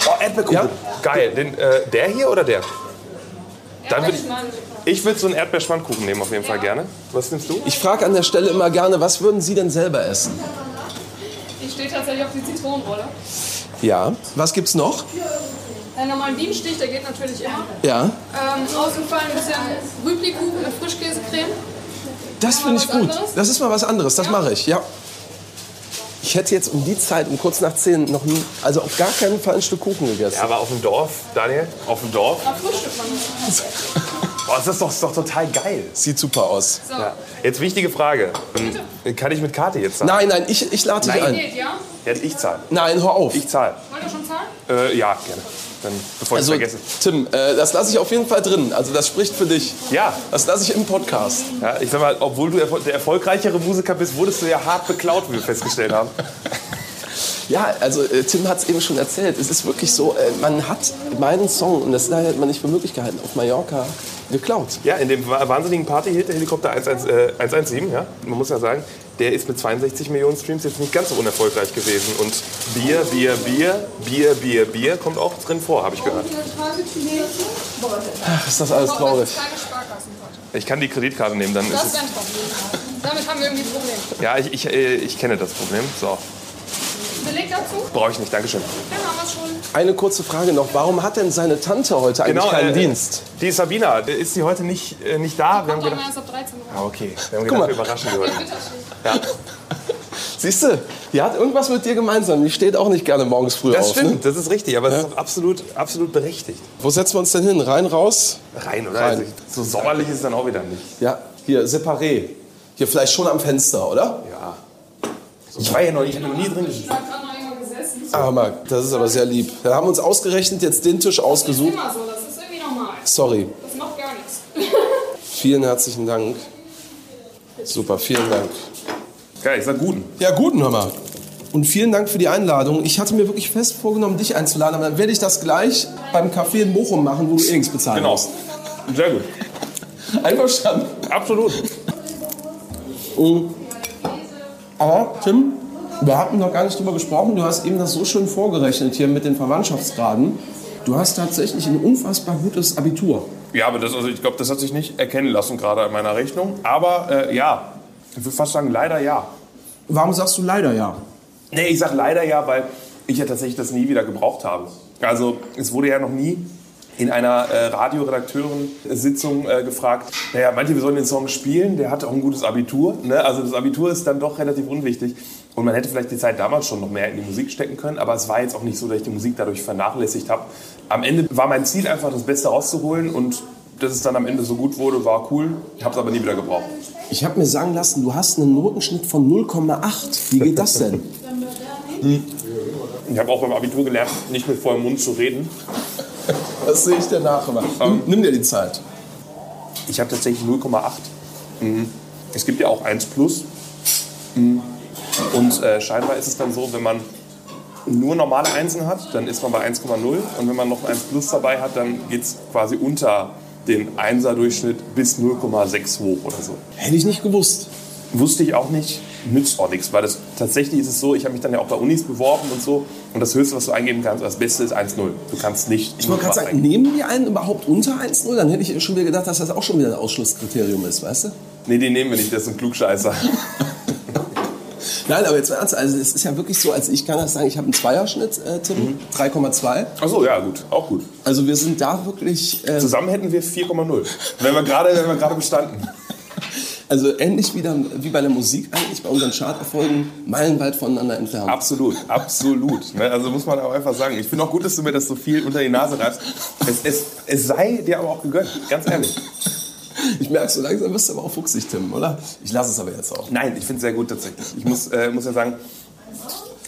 Oh, Erdbeerkuchen. Ja? Geil. Den, äh, der hier oder der? Dann würd ich, ich würde so einen Erdbeerschwandkuchen nehmen, auf jeden Fall gerne. Was nimmst du? Ich frage an der Stelle immer gerne, was würden Sie denn selber essen? Ich stehe tatsächlich auf die Zitronenrolle. Ja. Was gibt's noch? Einen normalen Bienenstich, der geht natürlich immer. Ja. Ähm, ausgefallen ein bisschen Rüblikuchen mit Frischkäsecreme. Das finde ich gut. anderes? Das ist mal was anderes. Das mache ich, ja. Ich hätte jetzt um die Zeit, um kurz nach 10, noch nie, also auf gar keinen Fall ein Stück Kuchen gegessen. Ja, aber auf dem Dorf, Daniel, auf dem Dorf. Boah, das ist doch, ist doch total geil. Sieht super aus. So. Ja. Jetzt wichtige Frage. Ähm, Kann ich mit Karte jetzt zahlen? Nein, nein, ich, ich lade dich Nein. ein. Geht, ja? Ja, ich zahle. Nein, hör auf. Ich zahle. Wollt ihr schon zahlen? Äh, ja, gerne. Dann, bevor ich Also, es vergesse. Tim, äh, das lasse ich auf jeden Fall drin. Also das spricht für dich. Ja. Das lasse ich im Podcast. ja, ich sag mal, obwohl du der erfolgreichere Musiker bist, wurdest du ja hart beklaut, wie wir festgestellt haben. Ja, also äh, Tim hat es eben schon erzählt. Es ist wirklich so, äh, man hat meinen Song, und das hat man nicht für möglich gehalten, auf Mallorca geklaut. Ja, in dem wa- wahnsinnigen Party-Hit, der Helikopter 11, äh, 117, ja, man muss ja sagen, der ist mit 62 Millionen Streams jetzt nicht ganz so unerfolgreich gewesen. Und Bier, Bier, Bier, Bier, Bier, Bier kommt auch drin vor, habe ich gehört. Ach, ist das alles traurig. Ich kann die Kreditkarte nehmen, dann ist Das es... Damit haben wir irgendwie ein Problem. Ja, ich, ich, äh, ich kenne das Problem. So, Beleg dazu? brauche ich nicht, Dankeschön. Dann haben wir schon. Eine kurze Frage noch. Warum hat denn seine Tante heute eigentlich keinen äh, Dienst? Die Sabina, äh, ist sie heute nicht, äh, nicht da? Wir haben gedacht, mal erst ab 13 Uhr. ah, okay. Wir haben Guck gedacht, mal. wir überraschen sie heute. Ja, Siehst du, die hat irgendwas mit dir gemeinsam. Die steht auch nicht gerne morgens früh das auf. Ne? stimmt, das ist richtig, aber das ist auch absolut, absolut berechtigt. Wo setzen wir uns denn hin? Rein, raus? Rein, oder? Rein. Also, so sommerlich ist es dann auch wieder nicht. Ja, hier, separé. Hier vielleicht schon am Fenster, oder? Ja. Ich war ja noch, ich habe noch nie drin gesessen. Ah, Marc, das ist aber sehr lieb. Dann haben wir uns ausgerechnet jetzt den Tisch Das ist ausgesucht. immer so, das ist irgendwie normal. Sorry. Das macht gar nichts. Vielen herzlichen Dank. Super, vielen Dank. Geil, ich sag guten. Ja, guten, hör mal. Und vielen Dank für die Einladung. Ich hatte mir wirklich fest vorgenommen, dich einzuladen, aber dann werde ich das gleich beim Café in Bochum machen, wo du eh nichts bezahlen Genau. musst. Sehr gut. Einverstanden. Absolut. Aber, Tim, wir hatten noch gar nicht drüber gesprochen. Du hast eben das so schön vorgerechnet hier mit den Verwandtschaftsgraden. Du hast tatsächlich ein unfassbar gutes Abitur. Ja, aber das, also ich glaube, das hat sich nicht erkennen lassen gerade an meiner Rechnung. Aber äh, ja, ich würde fast sagen, leider ja. Warum sagst du leider ja? Nee, ich sag leider ja, weil ich ja tatsächlich das nie wieder gebraucht habe. Also es wurde ja noch nie in einer äh, Radioredakteurensitzung äh, gefragt, naja, manche, wir sollen den Song spielen, der hat auch ein gutes Abitur. Ne? Also das Abitur ist dann doch relativ unwichtig. Und man hätte vielleicht die Zeit damals schon noch mehr in die Musik stecken können, aber es war jetzt auch nicht so, dass ich die Musik dadurch vernachlässigt habe. Am Ende war mein Ziel einfach, das Beste rauszuholen und dass es dann am Ende so gut wurde, war cool. Ich habe es aber nie wieder gebraucht. Ich habe mir sagen lassen, du hast einen Notenschnitt von 0,8. Wie geht das denn? Ich habe auch beim Abitur gelernt, nicht mit vollem Mund zu reden. Das sehe ich dir nach. Aber nimm, nimm dir die Zeit. Ich habe tatsächlich 0,8. Mhm. Es gibt ja auch 1 plus. Mhm. Und äh, scheinbar ist es dann so, wenn man nur normale Einsen hat, dann ist man bei 1,0. Und wenn man noch 1 plus dabei hat, dann geht es quasi unter den 1er Durchschnitt bis 0,6 hoch oder so. Hätte ich nicht gewusst. Wusste ich auch nicht, nützt auch nichts, weil das, tatsächlich ist es so, ich habe mich dann ja auch bei Unis beworben und so und das Höchste, was du eingeben kannst, das Beste ist 1,0. Du kannst nicht. Ich wollte gerade sagen, nehmen die einen überhaupt unter 1,0? Dann hätte ich schon wieder gedacht, dass das auch schon wieder ein Ausschlusskriterium ist, weißt du? Nee, den nehmen wir nicht, das ist ein Klugscheißer. Nein, aber jetzt ernst, also es ist ja wirklich so, also ich kann das sagen, ich habe einen Zweierschnitt, äh, Tim, Mhm. 3,2. Achso, ja, gut, auch gut. Also wir sind da wirklich, äh, Zusammen hätten wir 4,0. Wenn wir gerade wenn wir gerade bestanden. also ähnlich wie, dann, wie bei der Musik eigentlich, bei unseren Charterfolgen, meilenweit voneinander entfernt. Absolut, absolut. Ne? Also muss man auch einfach sagen. Ich finde auch gut, dass du mir das so viel unter die Nase reibst. Es, es, es sei dir aber auch gegönnt, ganz ehrlich. Ich merke, so langsam wirst du aber auch fuchsig, Tim, oder? Ich lasse es aber jetzt auch. Nein, ich finde es sehr gut tatsächlich. Ich muss, äh, muss ja sagen,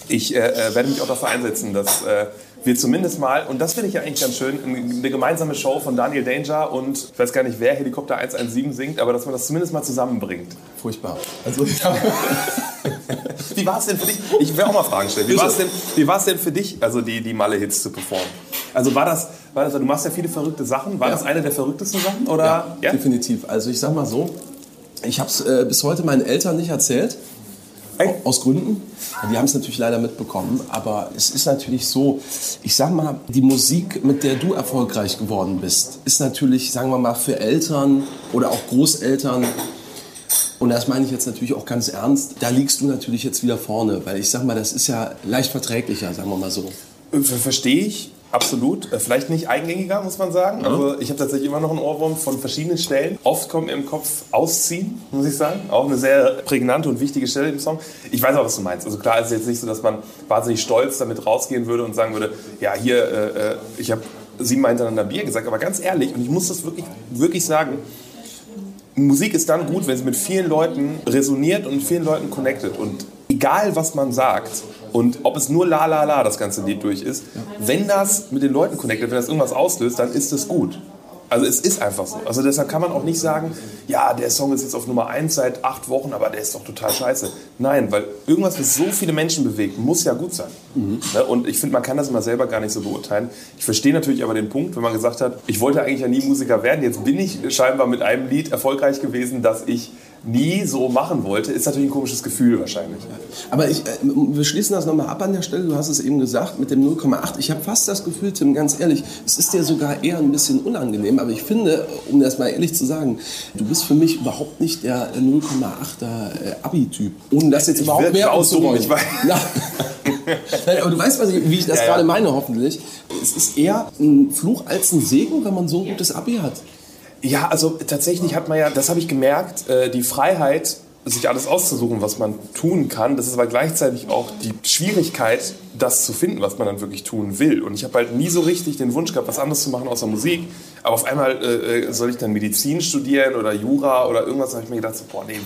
ich äh, äh, werde mich auch dafür einsetzen, dass äh, wir zumindest mal, und das finde ich ja eigentlich ganz schön, eine gemeinsame Show von Daniel Danger und ich weiß gar nicht, wer Helikopter 117 singt, aber dass man das zumindest mal zusammenbringt. Furchtbar. Also, Wie war es denn für dich? Ich will auch mal Fragen stellen. Wie war es denn, wie denn für dich, also die, die Malle-Hits zu performen? Also war das, war das, du machst ja viele verrückte Sachen. War Ja. das eine der verrücktesten Sachen? Oder? Ja, definitiv. Also ich sag mal so, ich habe es äh, bis heute meinen Eltern nicht erzählt. Aus Gründen. Die haben es natürlich leider mitbekommen. Aber es ist natürlich so, ich sag mal, die Musik, mit der du erfolgreich geworden bist, ist natürlich, sagen wir mal, für Eltern oder auch Großeltern, und das meine ich jetzt natürlich auch ganz ernst, da liegst du natürlich jetzt wieder vorne. Weil ich sag mal, das ist ja leicht verträglicher, sagen wir mal so. Ver Verstehe ich, absolut. Äh, Vielleicht nicht eingängiger, muss man sagen. Also ich habe tatsächlich immer noch einen Ohrwurm von verschiedenen Stellen. Oft kommt mir im Kopf Ausziehen, muss ich sagen. Auch eine sehr prägnante und wichtige Stelle im Song. Ich weiß auch, was du meinst. Also klar ist es jetzt nicht so, dass man wahnsinnig stolz damit rausgehen würde und sagen würde, ja, hier, äh, äh, ich habe siebenmal hintereinander Bier gesagt. Aber ganz ehrlich, und ich muss das wirklich, wirklich sagen, Musik ist dann gut, wenn sie mit vielen Leuten resoniert und mit vielen Leuten connected. Und egal, was man sagt und ob es nur la la la das ganze Lied durch ist, wenn das mit den Leuten connected, wenn das irgendwas auslöst, dann ist es gut. Also es ist einfach so. Also deshalb kann man auch nicht sagen, ja, der Song ist jetzt auf Nummer 1 seit acht Wochen, aber der ist doch total scheiße. Nein, weil irgendwas, was so viele Menschen bewegt, muss ja gut sein. Ne? Und ich finde, man kann das immer selber gar nicht so beurteilen. Ich verstehe natürlich aber den Punkt, wenn man gesagt hat, ich wollte eigentlich ja nie Musiker werden, jetzt bin ich scheinbar mit einem Lied erfolgreich gewesen, das ich nie so machen wollte, ist natürlich ein komisches Gefühl wahrscheinlich. Aber ich, äh, wir schließen das nochmal ab an der Stelle. Du hast es eben gesagt mit dem 0,8. Ich habe fast das Gefühl, Tim, ganz ehrlich, es ist dir sogar eher ein bisschen unangenehm. Aber ich finde, um das mal ehrlich zu sagen, du bist für mich überhaupt nicht der 0,8er äh, Abi-Typ. Ohne das jetzt überhaupt mehr auszuräumen. ich weiß. Ja. Nein, aber du weißt, was ich, wie ich das Ja, ja. gerade meine, hoffentlich. Es ist eher ein Fluch als ein Segen, wenn man so ein gutes Abi hat. Ja, also tatsächlich hat man ja, das habe ich gemerkt, äh, die Freiheit, sich alles auszusuchen, was man tun kann. Das ist aber gleichzeitig auch die Schwierigkeit, das zu finden, was man dann wirklich tun will. Und ich habe halt nie so richtig den Wunsch gehabt, was anderes zu machen außer Musik. Aber auf einmal äh, äh, soll ich dann Medizin studieren oder Jura oder irgendwas. Da habe ich mir gedacht, so, boah, nee,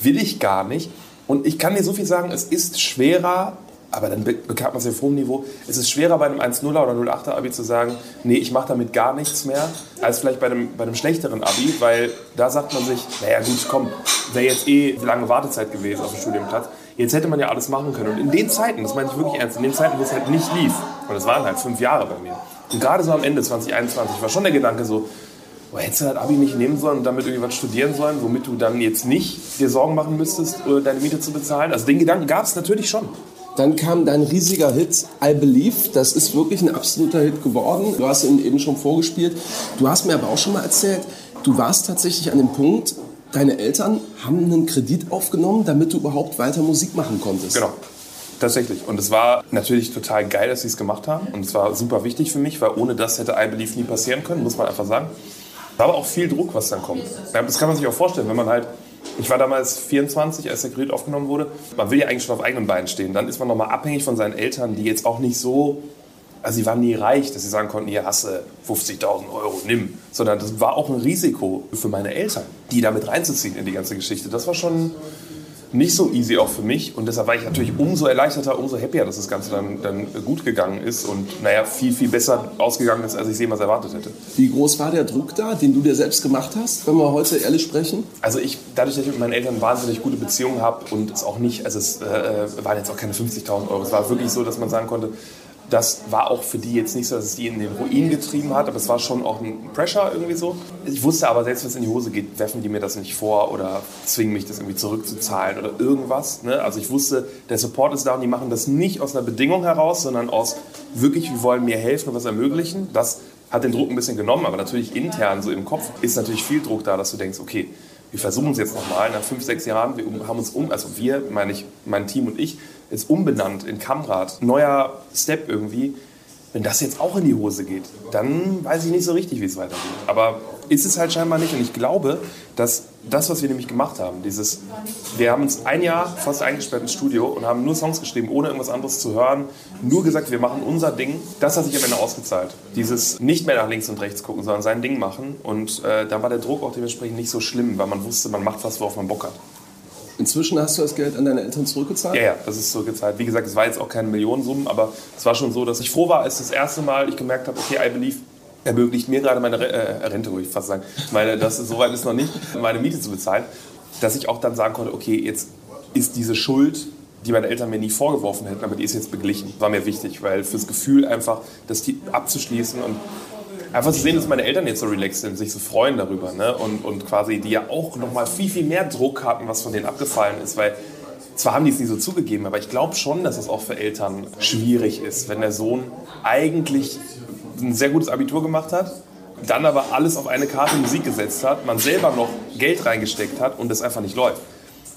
will ich gar nicht. Und ich kann dir so viel sagen, es ist schwerer, aber dann be- bekam man ja auf hohem Niveau. Es ist schwerer bei einem 1-0er oder 0-8er Abi zu sagen, nee, ich mache damit gar nichts mehr, als vielleicht bei einem, bei einem schlechteren Abi, weil da sagt man sich, naja gut, komm, wäre jetzt eh lange Wartezeit gewesen auf dem Studienplatz. Jetzt hätte man ja alles machen können. Und in den Zeiten, das meine ich wirklich ernst, in den Zeiten, wo es halt nicht lief, und es waren halt fünf Jahre bei mir, und gerade so am Ende 2021 war schon der Gedanke so, Boah, hättest du das Abi nicht nehmen sollen und damit irgendwie was studieren sollen, womit du dann jetzt nicht dir Sorgen machen müsstest, äh, deine Miete zu bezahlen? Also den Gedanken gab es natürlich schon. Dann kam dein riesiger Hit I Believe. Das ist wirklich ein absoluter Hit geworden. Du hast ihn eben schon vorgespielt. Du hast mir aber auch schon mal erzählt, du warst tatsächlich an dem Punkt, deine Eltern haben einen Kredit aufgenommen, damit du überhaupt weiter Musik machen konntest. Genau. Tatsächlich. Und es war natürlich total geil, dass sie es gemacht haben. Und es war super wichtig für mich, weil ohne das hätte I Believe nie passieren können, muss man einfach sagen. War aber auch viel Druck, was dann kommt. Das kann man sich auch vorstellen, wenn man halt. Ich war damals 24, als der Gerät aufgenommen wurde. Man will ja eigentlich schon auf eigenen Beinen stehen. Dann ist man nochmal abhängig von seinen Eltern, die jetzt auch nicht so. Also, sie waren nie reich, dass sie sagen konnten: Hier hast du 50.000 Euro, nimm. Sondern das war auch ein Risiko für meine Eltern, die damit reinzuziehen in die ganze Geschichte. Das war schon nicht so easy auch für mich und deshalb war ich natürlich umso erleichterter, umso happier, dass das Ganze dann, dann gut gegangen ist und naja, viel, viel besser ausgegangen ist, als ich jemals erwartet hätte. Wie groß war der Druck da, den du dir selbst gemacht hast, wenn wir heute ehrlich sprechen? Also ich, dadurch, dass ich mit meinen Eltern wahnsinnig gute Beziehungen habe und es auch nicht, also es äh, waren jetzt auch keine 50.000 Euro, es war wirklich so, dass man sagen konnte, das war auch für die jetzt nicht so, dass es die in den Ruin getrieben hat, aber es war schon auch ein Pressure irgendwie so. Ich wusste aber, selbst wenn es in die Hose geht, werfen die mir das nicht vor oder zwingen mich, das irgendwie zurückzuzahlen oder irgendwas. Ne? Also ich wusste, der Support ist da und die machen das nicht aus einer Bedingung heraus, sondern aus wirklich, wir wollen mir helfen und was ermöglichen. Das hat den Druck ein bisschen genommen, aber natürlich intern, so im Kopf, ist natürlich viel Druck da, dass du denkst, okay, wir versuchen es jetzt nochmal nach fünf, sechs Jahren. Wir haben uns um, also wir, meine ich, mein Team und ich, jetzt umbenannt in Kamrad. Neuer Step irgendwie. Wenn das jetzt auch in die Hose geht, dann weiß ich nicht so richtig, wie es weitergeht. Aber ist es halt scheinbar nicht. Und ich glaube, dass das, was wir nämlich gemacht haben, dieses, wir haben uns ein Jahr fast eingesperrt ins Studio und haben nur Songs geschrieben, ohne irgendwas anderes zu hören, nur gesagt, wir machen unser Ding. Das hat sich am Ende ausgezahlt. Dieses nicht mehr nach links und rechts gucken, sondern sein Ding machen. Und äh, da war der Druck auch dementsprechend nicht so schlimm, weil man wusste, man macht was, worauf man Bock hat. Inzwischen hast du das Geld an deine Eltern zurückgezahlt? Ja, ja, das ist zurückgezahlt. Wie gesagt, es war jetzt auch keine Millionensummen, aber es war schon so, dass ich froh war, als das erste Mal ich gemerkt habe, okay, I Believe ermöglicht mir gerade meine äh, Rente, würde ich fast sagen. Meine, das ist, soweit ist noch nicht, meine Miete zu bezahlen, dass ich auch dann sagen konnte, okay, jetzt ist diese Schuld, die meine Eltern mir nie vorgeworfen hätten, aber die ist jetzt beglichen. War mir wichtig, weil fürs Gefühl einfach, das abzuschließen und einfach zu sehen, dass meine Eltern jetzt so relaxed sind, sich so freuen darüber ne? und, und quasi die ja auch nochmal viel, viel mehr Druck hatten, was von denen abgefallen ist, weil zwar haben die es nie so zugegeben, aber ich glaube schon, dass es auch für Eltern schwierig ist, wenn der Sohn eigentlich ein sehr gutes Abitur gemacht hat, dann aber alles auf eine Karte Musik gesetzt hat, man selber noch Geld reingesteckt hat und das einfach nicht läuft.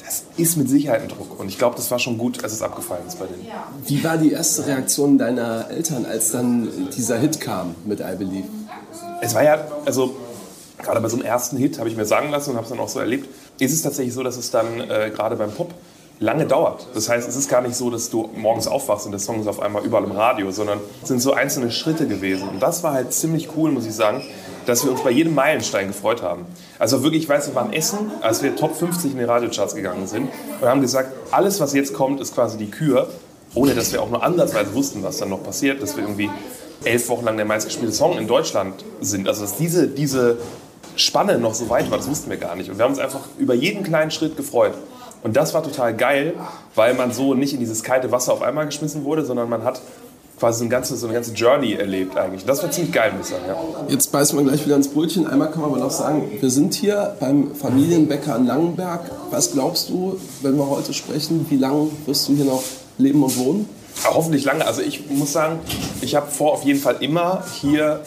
Das ist mit Sicherheit ein Druck und ich glaube, das war schon gut, als es abgefallen ist bei denen. Wie war die erste Reaktion deiner Eltern, als dann dieser Hit kam mit I Believe? Es war ja, also gerade bei so einem ersten Hit, habe ich mir sagen lassen und habe es dann auch so erlebt, ist es tatsächlich so, dass es dann äh, gerade beim Pop lange dauert. Das heißt, es ist gar nicht so, dass du morgens aufwachst und der Song ist auf einmal überall im Radio, sondern es sind so einzelne Schritte gewesen. Und das war halt ziemlich cool, muss ich sagen, dass wir uns bei jedem Meilenstein gefreut haben. Also wirklich, ich weiß, wir waren Essen, als wir Top 50 in die Radiocharts gegangen sind und haben gesagt, alles, was jetzt kommt, ist quasi die Kür, ohne dass wir auch nur ansatzweise wussten, was dann noch passiert, dass wir irgendwie elf Wochen lang der meistgespielte Song in Deutschland sind. Also dass diese, diese Spanne noch so weit war, das wussten wir gar nicht. Und wir haben uns einfach über jeden kleinen Schritt gefreut. Und das war total geil, weil man so nicht in dieses kalte Wasser auf einmal geschmissen wurde, sondern man hat quasi so eine ganze, so eine ganze Journey erlebt eigentlich. Das war ziemlich geil, muss ich sagen. Ja. Jetzt beißen wir gleich wieder ins Brötchen. Einmal kann man aber noch sagen, wir sind hier beim Familienbäcker in Langenberg. Was glaubst du, wenn wir heute sprechen, wie lange wirst du hier noch leben und wohnen? Aber hoffentlich lange. Also ich muss sagen, ich habe vor, auf jeden Fall immer hier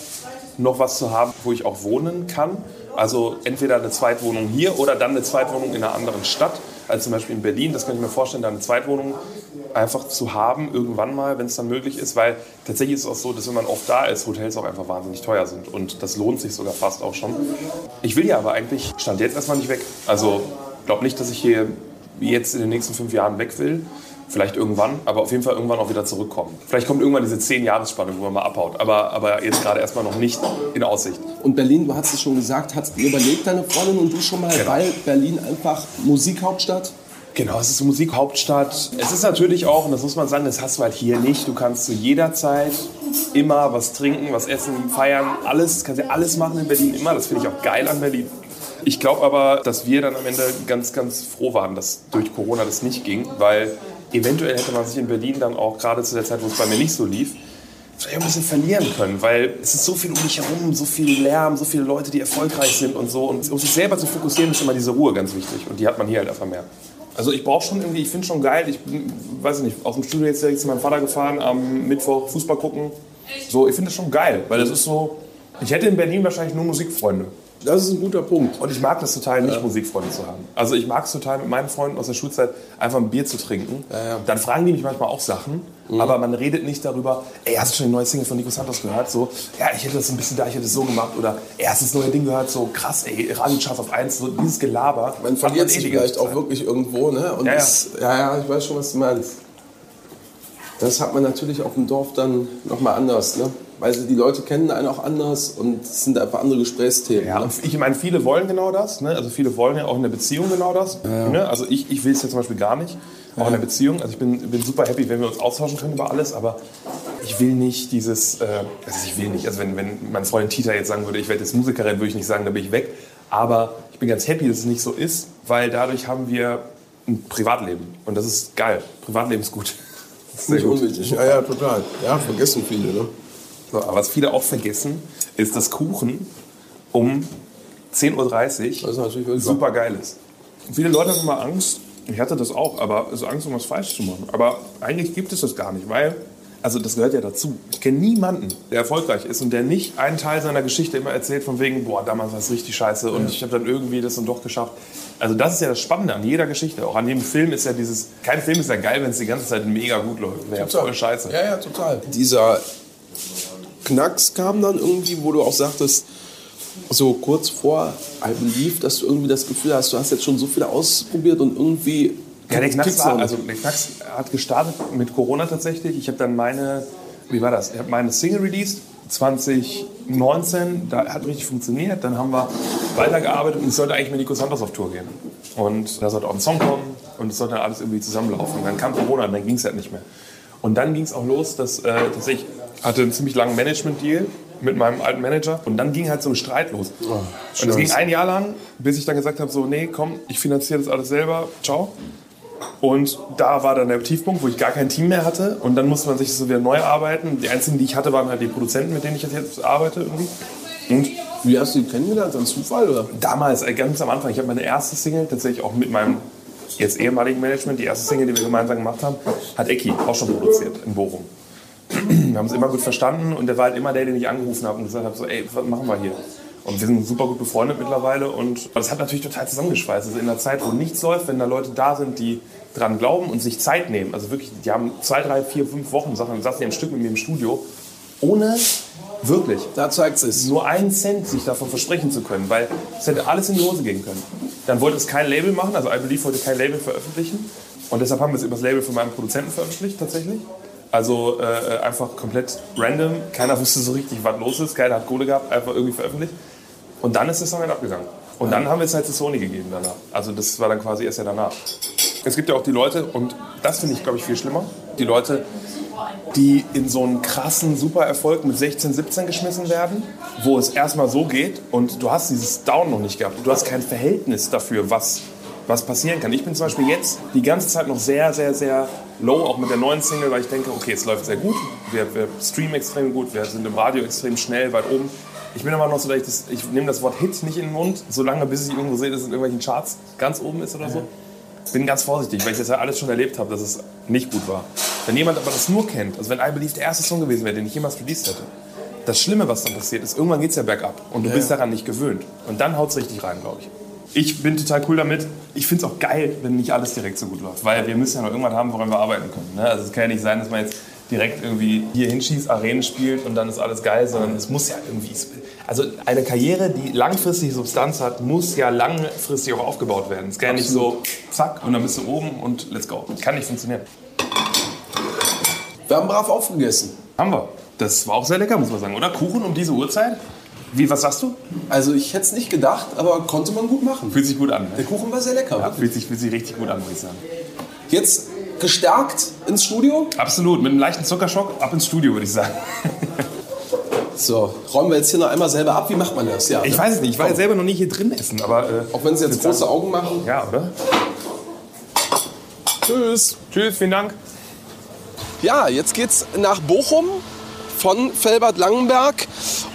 noch was zu haben, wo ich auch wohnen kann. Also entweder eine Zweitwohnung hier oder dann eine Zweitwohnung in einer anderen Stadt, als zum Beispiel in Berlin. Das kann ich mir vorstellen, da eine Zweitwohnung einfach zu haben, irgendwann mal, wenn es dann möglich ist. Weil tatsächlich ist es auch so, dass wenn man oft da ist, Hotels auch einfach wahnsinnig teuer sind. Und das lohnt sich sogar fast auch schon. Ich will ja aber eigentlich, stand jetzt erstmal nicht weg. Also glaube nicht, dass ich hier jetzt in den nächsten fünf Jahren weg will. Vielleicht irgendwann, aber auf jeden Fall irgendwann auch wieder zurückkommen. Vielleicht kommt irgendwann diese zehn Jahresspanne, wo man mal abhaut. Aber, aber jetzt gerade erstmal noch nicht in Aussicht. Und Berlin, du hast es schon gesagt, hast du überlegt, deine Freundin und du schon mal, Genau. weil Berlin einfach Musikhauptstadt? Genau, es ist Musikhauptstadt. Es ist natürlich auch, und das muss man sagen, das hast du halt hier nicht. Du kannst zu jeder Zeit immer was trinken, was essen, feiern, alles, kannst ja alles machen in Berlin immer. Das finde ich auch geil an Berlin. Ich glaube aber, dass wir dann am Ende ganz, ganz froh waren, dass durch Corona das nicht ging, weil eventuell hätte man sich in Berlin dann auch gerade zu der Zeit, wo es bei mir nicht so lief, vielleicht ein bisschen verlieren können, weil es ist so viel um dich herum, so viel Lärm, so viele Leute, die erfolgreich sind und so. Und um sich selber zu fokussieren, ist immer diese Ruhe ganz wichtig. Und die hat man hier halt einfach mehr. Also ich brauche schon irgendwie, ich finde schon geil, ich bin, weiß ich nicht, aus dem Studio jetzt direkt zu meinem Vater gefahren, am Mittwoch Fußball gucken. So, ich finde das schon geil, weil das ist so, Ich hätte in Berlin wahrscheinlich nur Musikfreunde. Das ist ein guter Punkt. Und ich mag das total, nicht Musikfreunde zu haben. Also ich mag es total, mit meinen Freunden aus der Schulzeit einfach ein Bier zu trinken. ja. Dann fragen die mich manchmal auch Sachen, aber man redet nicht darüber, ey, hast du schon die neue Single von Nico Santos gehört? So, ja, ich hätte das ein bisschen da, ich hätte es so gemacht. Oder, ey, hast du das neue Ding gehört? So, krass, ey, Radiochart auf 1, so dieses Gelaber. Man verliert sich vielleicht auch wirklich irgendwo, ne? Und Ja, ja. Ist, ja, ja, ich weiß schon, was du meinst. Das hat man natürlich auf dem Dorf dann nochmal anders, ne? Weil sie- die Leute kennen einen auch anders und es sind einfach andere Gesprächsthemen. Ja, ne? ich meine, viele wollen genau das. Ne? Also viele wollen ja auch in der Beziehung genau das. Ne? Also ich, ich will es ja zum Beispiel gar nicht. Auch in der Beziehung. Also ich bin, bin super happy, wenn wir uns austauschen können über alles. Aber ich will nicht dieses, äh, also ich will nicht, also wenn, wenn meine Freundin Tita jetzt sagen würde, ich werde jetzt Musikerin, würde ich nicht sagen, da bin ich weg. Aber ich bin ganz happy, dass es nicht so ist, weil dadurch haben wir ein Privatleben. Und das ist geil. Privatleben ist gut. Das ist sehr Nicht gut. unwichtig. Ja, ja, total. Ja, vergessen viele, ne? So, aber was viele auch vergessen, ist, dass Kuchen um 10.30 Uhr Das ist natürlich wirklich super geil ist. Viele Leute haben immer Angst, ich hatte das auch, aber also Angst, um was falsch zu machen. Aber eigentlich gibt es das gar nicht, weil, also das gehört ja dazu. Ich kenne niemanden, der erfolgreich ist und der nicht einen Teil seiner Geschichte immer erzählt von wegen, boah, damals war es richtig scheiße und ich habe dann irgendwie das dann doch geschafft. Also das ist ja das Spannende an jeder Geschichte. Auch an jedem Film ist ja dieses, kein Film ist ja geil, wenn es die ganze Zeit mega gut läuft. Wäre ja voll scheiße. Ja, ja, total. Dieser Knacks kam dann irgendwie, wo du auch sagtest, so kurz vor I Believe, dass du irgendwie das Gefühl hast, du hast jetzt schon so viel ausprobiert und irgendwie. Ja, der Knacks, war, also der Knacks hat gestartet mit Corona tatsächlich. Ich habe dann meine, wie war das? Ich habe meine Single released 2019, da hat richtig funktioniert. Dann haben wir weitergearbeitet und es sollte eigentlich mit Nico Santos auf Tour gehen. Und da sollte auch ein Song kommen und es sollte dann alles irgendwie zusammenlaufen. Und dann kam Corona und dann ging es halt nicht mehr. Und dann ging es auch los, dass, äh, dass ich hatte einen ziemlich langen Management-Deal mit meinem alten Manager und dann ging halt so ein Streit los. und es ging ein Jahr lang, bis ich dann gesagt habe, so, nee, komm, ich finanziere das alles selber, ciao. Und da war dann der Tiefpunkt, wo ich gar kein Team mehr hatte. Und dann musste man sich so wieder neu arbeiten. Die einzigen, die ich hatte, waren halt die Produzenten, mit denen ich jetzt arbeite irgendwie. Und Wie hast du die kennengelernt? Ein Zufall? Oder? damals, äh, ganz am Anfang, ich habe meine erste Single tatsächlich auch mit meinem jetzt ehemaligen Management, die erste Single, die wir gemeinsam gemacht haben, hat Eki auch schon produziert in Bochum. Wir haben es immer gut verstanden und der war halt immer der, den ich angerufen habe und gesagt habe, so, ey, was machen wir hier? Und wir sind super gut befreundet mittlerweile und das hat natürlich total zusammengeschweißt. Also in einer Zeit, wo nichts läuft, wenn da Leute da sind, die dran glauben und sich Zeit nehmen. Also wirklich, die haben zwei, drei, vier, fünf Wochen Sachen, saßen die am Stück mit mir im Studio, ohne wirklich Da zeigt es. nur einen Cent sich davon versprechen zu können, weil es hätte alles in die Hose gehen können. Dann wollte es kein Label machen, also I Believe wollte kein Label veröffentlichen und deshalb haben wir es über das Label von meinem Produzenten veröffentlicht tatsächlich. Also äh, einfach komplett random, keiner wusste so richtig, was los ist, keiner hat Kohle gehabt, einfach irgendwie veröffentlicht. Und dann ist der Song halt abgegangen. Und dann haben wir es halt zu Sony gegeben danach. Also das war dann quasi erst ja danach. Es gibt ja auch die Leute, und das finde ich, glaube ich, viel schlimmer, die Leute, die in so einen krassen Supererfolg mit 16, 17 geschmissen werden, wo es erstmal so geht und du hast dieses Down noch nicht gehabt. Du hast kein Verhältnis dafür, was, was passieren kann. Ich bin zum Beispiel jetzt die ganze Zeit noch sehr, sehr, sehr low, auch mit der neuen Single, weil ich denke, okay, es läuft sehr gut, wir, wir streamen extrem gut, wir sind im Radio extrem schnell, weit oben. Ich bin aber noch so, dass ich, das, ich nehme das Wort Hit nicht in den Mund, solange bis ich irgendwo sehe, dass es in irgendwelchen Charts ganz oben ist oder so bin ganz vorsichtig, weil ich das ja alles schon erlebt habe, dass es nicht gut war. Wenn jemand aber das nur kennt, also wenn I Believe der erste Song gewesen wäre, den ich jemals released hätte, das Schlimme, was dann passiert ist, irgendwann geht es ja bergab und du bist daran nicht gewöhnt. Und dann haut es richtig rein, glaube ich. Ich bin total cool damit. Ich finde es auch geil, wenn nicht alles direkt so gut läuft, weil wir müssen ja noch irgendwann haben, woran wir arbeiten können. Ne? Also es kann ja nicht sein, dass man jetzt direkt irgendwie hier hinschießt, Arenen spielt und dann ist alles geil, sondern es muss ja irgendwie... Also eine Karriere, die langfristig Substanz hat, muss ja langfristig auch aufgebaut werden. Es kann ja nicht so zack und dann bist du oben und let's go. Kann nicht funktionieren. Wir haben brav aufgegessen. Haben wir. Das war auch sehr lecker, muss man sagen, oder? Kuchen um diese Uhrzeit? Wie, was sagst du? Also ich hätte es nicht gedacht, aber konnte man gut machen. Fühlt sich gut an. Der Ne? Kuchen war sehr lecker. Ja, fühlt, sich, fühlt sich richtig gut an, muss ich sagen. Jetzt gestärkt ins Studio. Absolut, mit einem leichten Zuckerschock ab ins Studio, würde ich sagen. So, räumen wir jetzt hier noch einmal selber ab. Wie macht man das? Ja, Ich ne? weiß es nicht, ich war ja selber noch nie hier drin essen, aber. Äh, Auch wenn sie jetzt große Augen machen. Ja, oder? Tschüss. Tschüss, vielen Dank. Ja, jetzt geht's nach Bochum von Felbert-Langenberg.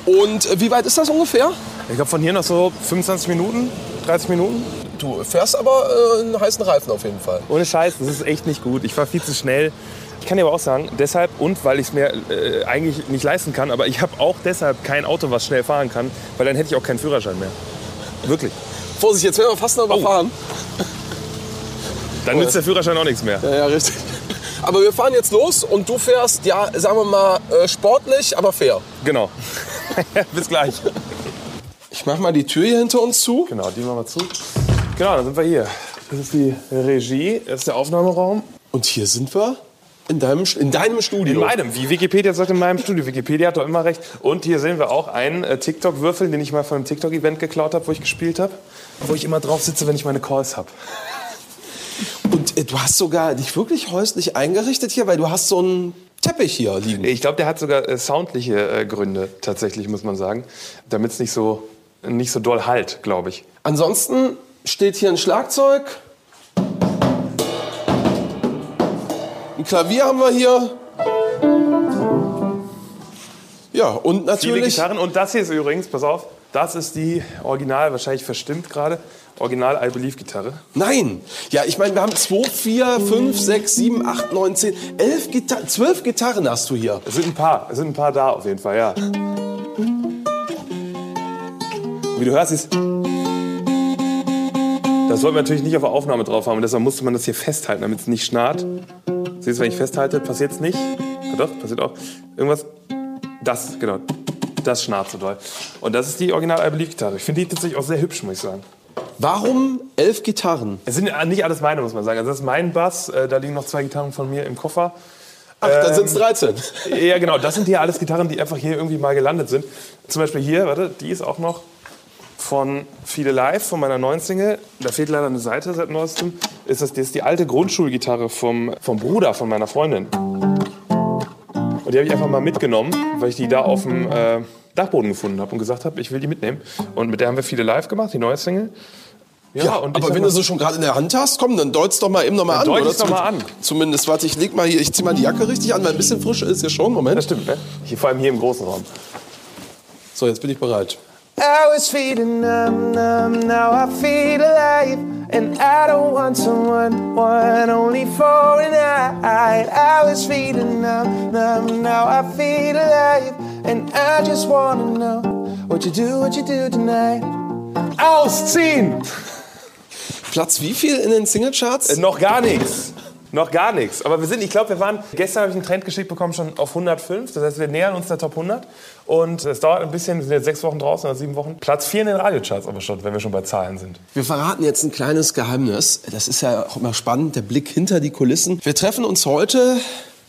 Und äh, wie weit ist das ungefähr? Ich glaube, von hier noch so 25 Minuten, 30 Minuten. Du fährst aber äh, einen heißen Reifen auf jeden Fall. Ohne Scheiß, das ist echt nicht gut. Ich fahre viel zu schnell. Ich kann dir aber auch sagen, deshalb und weil ich es mir äh, eigentlich nicht leisten kann, aber ich habe auch deshalb kein Auto, was schnell fahren kann, weil dann hätte ich auch keinen Führerschein mehr. Wirklich. Vorsicht, jetzt werden wir fast noch überfahren. Dann nützt der Führerschein auch nichts mehr. Ja, ja, richtig. Aber wir fahren jetzt los und du fährst, ja, sagen wir mal, äh, sportlich, aber fair. Genau. Bis gleich. Ich mach mal die Tür hier hinter uns zu. Genau, die machen wir zu. Genau, dann sind wir hier. Das ist die Regie, das ist der Aufnahmeraum. Und hier sind wir in deinem, in deinem Studio. In meinem, wie Wikipedia sagt in meinem Studio. Wikipedia hat doch immer recht. Und hier sehen wir auch einen äh, TikTok-Würfel, den ich mal von einem TikTok-Event geklaut habe, wo ich gespielt habe. Wo ich immer drauf sitze, wenn ich meine Calls habe. Und äh, du hast sogar dich wirklich häuslich eingerichtet hier, weil du hast so einen Teppich hier liegen. Ich glaube, der hat sogar äh, soundliche äh, Gründe, tatsächlich, muss man sagen. Damit es nicht so, nicht so doll halt, glaube ich. Ansonsten steht hier ein Schlagzeug. Ein Klavier haben wir hier. Ja, und Viele natürlich. Gitarren. Und das hier ist übrigens, pass auf, das ist die Original, wahrscheinlich verstimmt gerade, Original I Believe Gitarre. Nein! Ja, ich meine, wir haben 2, 4, 5, 6, 7, 8, 9, 10, 11 Gitarren. 12 Gitarren hast du hier. Es sind ein paar, es sind ein paar da auf jeden Fall, ja. Wie du hörst, ist. Das wollten wir natürlich nicht auf der Aufnahme drauf haben deshalb musste man das hier festhalten, damit es nicht schnarrt. Siehst du, wenn ich festhalte, passiert es nicht. Ja, doch, passiert auch. Irgendwas. Das, genau. Das schnarrt so doll. Und das ist die Original I Believe Gitarre. Ich finde die tatsächlich auch sehr hübsch, muss ich sagen. Warum 11 Gitarren? Es sind nicht alles meine, muss man sagen. Also das ist mein Bass. äh, Da liegen noch zwei Gitarren von mir im Koffer. Ach, dann sind es 13. Ja, genau. Das sind hier alles Gitarren, die einfach hier irgendwie mal gelandet sind. Zum Beispiel hier, warte, die ist auch noch von Fide Live, von meiner neuen Single. Da fehlt leider eine Seite seit neuestem. Ist das, das ist die alte Grundschulgitarre vom, vom Bruder von meiner Freundin. Und die habe ich einfach mal mitgenommen, weil ich die da auf dem äh, Dachboden gefunden habe und gesagt habe, ich will die mitnehmen. Und mit der haben wir Fide Live gemacht, die neue Single. Ja, und ich aber wenn mal- du so schon gerade in der Hand hast, komm, dann deutst doch mal eben noch mal an. deut oder? ich's doch mal an. Zumindest, warte, ich leg mal hier, ich zieh mal die Jacke richtig an, weil ein bisschen frische ist ja schon. Moment. Das stimmt, ne? Hier, vor allem hier im großen Raum. So, jetzt bin ich bereit. I was feeling numb, numb, now I feel alive. And I don't want someone, one only for a night. I was feeling numb, numb, now I feel alive. And I just wanna know what you do, what you do tonight. Ausziehen! Platz wie viel in den Singlecharts? Äh, noch gar nichts. Noch gar nichts. Aber wir sind, ich glaube, wir waren, gestern habe ich einen Trend geschickt bekommen, schon auf 105. Das heißt, wir nähern uns der Top 100. Und es dauert ein bisschen, wir sind jetzt sechs Wochen draußen oder sieben Wochen. Platz 4 in den Radiocharts aber schon, wenn wir schon bei Zahlen sind. Wir verraten jetzt ein kleines Geheimnis. Das ist ja auch immer spannend, der Blick hinter die Kulissen. Wir treffen uns heute,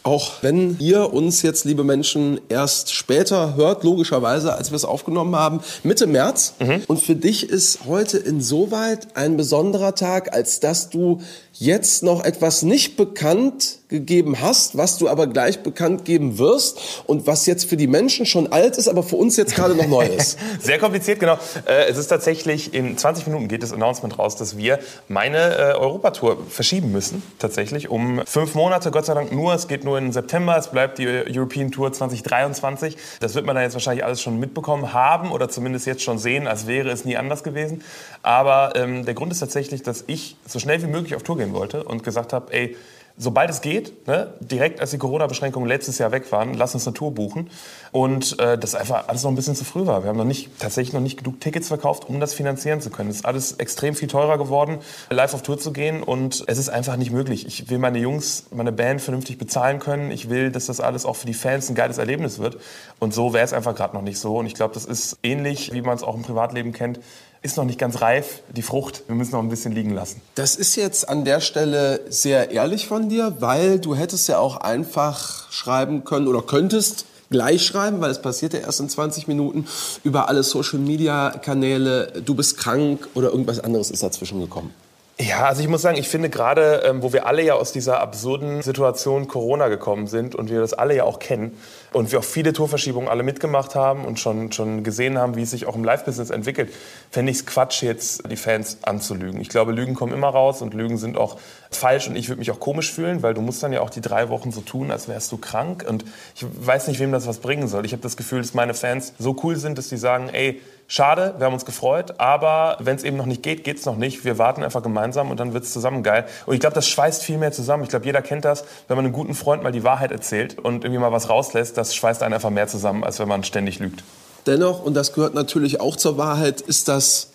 auch wenn ihr uns jetzt, liebe Menschen, erst später hört, logischerweise, als wir es aufgenommen haben, Mitte März. Und für dich ist heute insoweit ein besonderer Tag, als dass du jetzt noch etwas nicht bekannt gegeben hast, was du aber gleich bekannt geben wirst und was jetzt für die Menschen schon alt ist, aber für uns jetzt gerade noch neu ist. Sehr kompliziert, genau. Äh, es ist tatsächlich, in 20 Minuten geht das Announcement raus, dass wir meine äh, Europatour verschieben müssen, tatsächlich, um fünf Monate, Gott sei Dank nur. Es geht nur in September, es bleibt die European Tour 2023. Das wird man dann jetzt wahrscheinlich alles schon mitbekommen haben oder zumindest jetzt schon sehen, als wäre es nie anders gewesen. Aber ähm, der Grund ist tatsächlich, dass ich so schnell wie möglich auf Tour gehen wollte und gesagt habe, ey, sobald es geht, ne, direkt als die Corona-Beschränkungen letztes Jahr weg waren, lass uns eine Tour buchen. Und äh, das einfach alles noch ein bisschen zu früh war. Wir haben noch nicht, tatsächlich noch nicht genug Tickets verkauft, um das finanzieren zu können. Es ist alles extrem viel teurer geworden, live auf Tour zu gehen. Und es ist einfach nicht möglich. Ich will meine Jungs, meine Band vernünftig bezahlen können. Ich will, dass das alles auch für die Fans ein geiles Erlebnis wird. Und so wäre es einfach gerade noch nicht so. Und ich glaube, das ist ähnlich, wie man es auch im Privatleben kennt. Ist noch nicht ganz reif, die Frucht. Wir müssen noch ein bisschen liegen lassen. Das ist jetzt an der Stelle sehr ehrlich von dir, weil du hättest ja auch einfach schreiben können oder könntest gleich schreiben, weil es passiert ja erst in 20 Minuten über alle Social Media Kanäle, du bist krank oder irgendwas anderes ist dazwischen gekommen. Ja, also ich muss sagen, ich finde gerade, ähm, wo wir alle ja aus dieser absurden Situation Corona gekommen sind und wir das alle ja auch kennen und wir auch viele Tourverschiebungen alle mitgemacht haben und schon, schon gesehen haben, wie es sich auch im Live-Business entwickelt, fände ich es Quatsch, jetzt die Fans anzulügen. Ich glaube, Lügen kommen immer raus und Lügen sind auch falsch und ich würde mich auch komisch fühlen, weil du musst dann ja auch die drei Wochen so tun, als wärst du krank und ich weiß nicht, wem das was bringen soll. Ich habe das Gefühl, dass meine Fans so cool sind, dass die sagen, ey, schade, wir haben uns gefreut, aber wenn es eben noch nicht geht, geht es noch nicht. Wir warten einfach gemeinsam und dann wird es zusammen geil. Und ich glaube, das schweißt viel mehr zusammen. Ich glaube, jeder kennt das, wenn man einem guten Freund mal die Wahrheit erzählt und irgendwie mal was rauslässt, das schweißt einen einfach mehr zusammen, als wenn man ständig lügt. Dennoch, und das gehört natürlich auch zur Wahrheit, ist das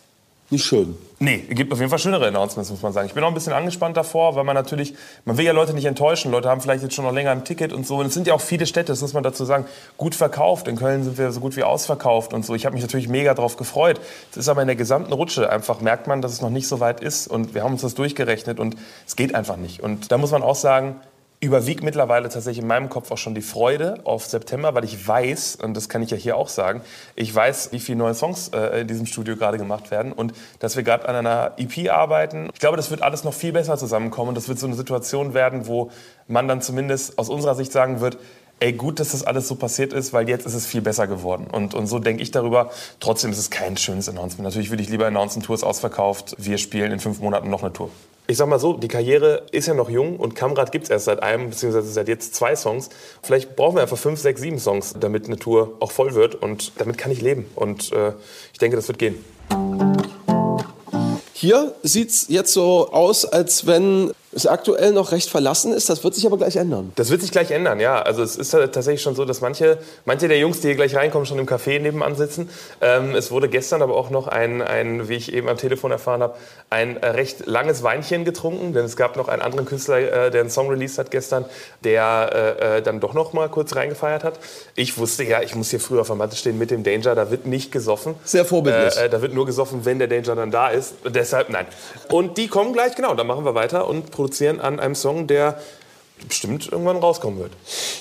nicht schön. Nee, es gibt auf jeden Fall schönere Announcements, muss man sagen. Ich bin auch ein bisschen angespannt davor, weil man natürlich, man will ja Leute nicht enttäuschen. Leute haben vielleicht jetzt schon noch länger ein Ticket und so. Und es sind ja auch viele Städte, das muss man dazu sagen, gut verkauft. In Köln sind wir so gut wie ausverkauft und so. Ich habe mich natürlich mega drauf gefreut. Es ist aber in der gesamten Rutsche einfach, merkt man, dass es noch nicht so weit ist. Und wir haben uns das durchgerechnet und es geht einfach nicht. Und da muss man auch sagen, überwiegt mittlerweile tatsächlich in meinem Kopf auch schon die Freude auf September, weil ich weiß, und das kann ich ja hier auch sagen, ich weiß, wie viele neue Songs äh, in diesem Studio gerade gemacht werden und dass wir gerade an einer EP arbeiten. Ich glaube, das wird alles noch viel besser zusammenkommen und das wird so eine Situation werden, wo man dann zumindest aus unserer Sicht sagen wird, ey, gut, dass das alles so passiert ist, weil jetzt ist es viel besser geworden. Und, und so denke ich darüber. Trotzdem ist es kein schönes Announcement. Natürlich würde ich lieber announcen, Tour ist ausverkauft, wir spielen in fünf Monaten noch eine Tour ich sag mal so, die Karriere ist ja noch jung und Kamrad gibt es erst seit einem, beziehungsweise seit jetzt zwei Songs. Vielleicht brauchen wir einfach fünf, sechs, sieben Songs, damit eine Tour auch voll wird und damit kann ich leben. Und äh, ich denke, das wird gehen. Hier sieht es jetzt so aus, als wenn es aktuell noch recht verlassen ist. Das wird sich aber gleich ändern. Das wird sich gleich ändern, ja. Also es ist tatsächlich schon so, dass manche, manche der Jungs, die hier gleich reinkommen, schon im Café nebenan sitzen. Ähm, es wurde gestern aber auch noch ein, ein, wie ich eben am Telefon erfahren habe, ein recht langes Weinchen getrunken. Denn es gab noch einen anderen Künstler, äh, der einen Song released hat gestern, der äh, äh, dann doch noch mal kurz reingefeiert hat. Ich wusste ja, ich muss hier früher auf der Matte stehen mit dem Danger. Da wird nicht gesoffen. Sehr vorbildlich. Äh, äh, da wird nur gesoffen, wenn der Danger dann da ist. Deshalb, nein. Und die kommen gleich, genau, dann machen wir weiter und produzieren an einem Song, der bestimmt irgendwann rauskommen wird.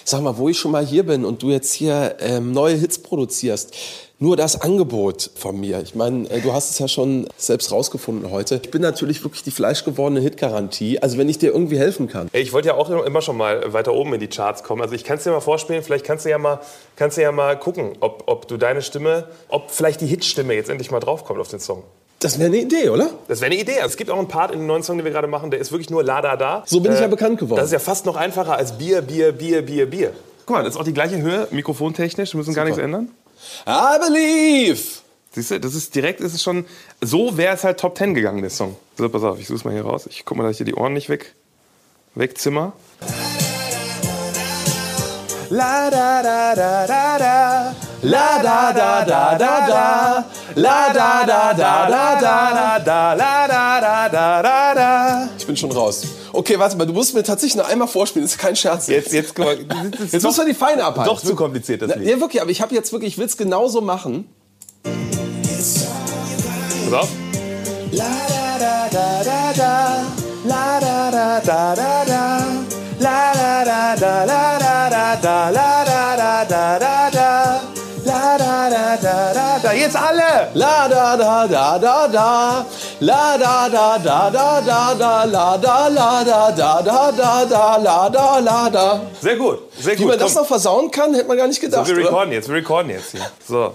Sag mal, wo ich schon mal hier bin und du jetzt hier ähm, neue Hits produzierst, nur das Angebot von mir. Ich meine, äh, du hast es ja schon selbst rausgefunden heute. Ich bin natürlich wirklich die fleischgewordene Hitgarantie. Also wenn ich dir irgendwie helfen kann. Ich wollte ja auch immer schon mal weiter oben in die Charts kommen. Also ich kann es dir mal vorspielen. Vielleicht kannst du ja mal, kannst du ja mal gucken, ob, ob du deine Stimme, ob vielleicht die Hitstimme jetzt endlich mal draufkommt auf den Song. Das wäre eine Idee, oder? Das wäre eine Idee. Es gibt auch einen Part in dem neuen Song, den wir gerade machen, der ist wirklich nur la da da. So bin ich ja bekannt geworden. Das ist ja fast noch einfacher als Bier, Bier, Bier, Bier, Bier. Guck mal, das ist auch die gleiche Höhe, mikrofontechnisch, wir müssen gar nichts ändern. I believe! Siehst du, das ist direkt, ist es schon, so wäre es halt Top 10 gegangen, der Song. So, pass auf, ich suche mal hier raus. Ich guck mal, dass ich hier die Ohren nicht weg, wegzimmer. La da da da da da. La da da da da da. La da da da da da da. La da da da da da. Ich bin schon raus. Okay, warte mal, du musst mir tatsächlich noch einmal vorspielen. Das ist kein Scherz. Jetzt, jetzt, guck mal. Jetzt muss man die Feine abhalten. Doch zu kompliziert, das Lied. Ja, wirklich, aber ich habe jetzt wirklich, ich will es genauso machen. Pass auf. La da da da da da. La da da da da da. La da da da da da da da. Da da da da da. La da da da. Jetzt alle! La da da da da da. La da da da da da da. La da la da da da da da. La da la da. Sehr gut, sehr Wie gut. man das noch versauen kann, hätte man gar nicht gedacht. so, wir oder? recorden jetzt, wir recorden jetzt hier. So.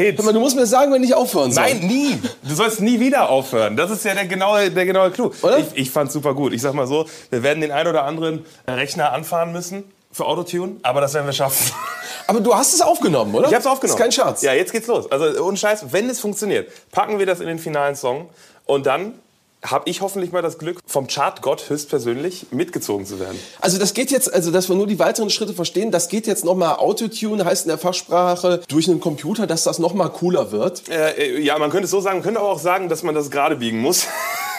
Hit. Hör mal, du musst mir sagen, wenn ich aufhören soll. Nein, nie. Du sollst nie wieder aufhören. Das ist ja der genaue, der genaue Clou. Oder? Ich, ich fand's super gut. Ich sag mal so, wir werden den ein oder anderen Rechner anfahren müssen für Autotune, aber das werden wir schaffen. Aber du hast es aufgenommen, oder? Ich hab's aufgenommen. Das ist kein Scherz. Ja, jetzt geht's los. Also ohne Scheiß, wenn es funktioniert, packen wir das in den finalen Song und dann habe ich hoffentlich mal das Glück, vom Chartgott höchstpersönlich mitgezogen zu werden. Also das geht jetzt, also dass wir nur die weiteren Schritte verstehen, das geht jetzt nochmal Autotune, heißt in der Fachsprache, durch einen Computer, dass das nochmal cooler wird. Äh, äh, ja, man könnte es so sagen, man könnte aber auch sagen, dass man das gerade biegen muss.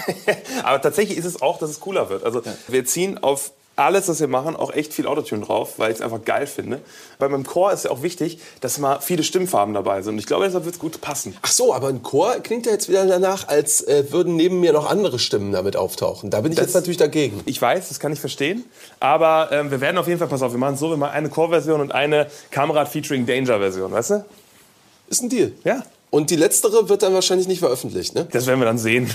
aber tatsächlich ist es auch, dass es cooler wird. Also wir ziehen auf alles, was wir machen, auch echt viel Autotune drauf, weil ich es einfach geil finde. Bei meinem Chor ist ja auch wichtig, dass mal viele Stimmfarben dabei sind. Und ich glaube, deshalb wird es gut passen. Ach so, aber ein Chor klingt ja jetzt wieder danach, als äh, würden neben mir noch andere Stimmen damit auftauchen. Da bin ich jetzt natürlich dagegen. Ich weiß, das kann ich verstehen. Aber ähm, wir werden auf jeden Fall, pass auf, wir machen es so, wir machen eine Chor-Version und eine Kamerad featuring Danger-Version, weißt du? Ist ein Deal. Ja. Und die letztere wird dann wahrscheinlich nicht veröffentlicht, ne? Das werden wir dann sehen.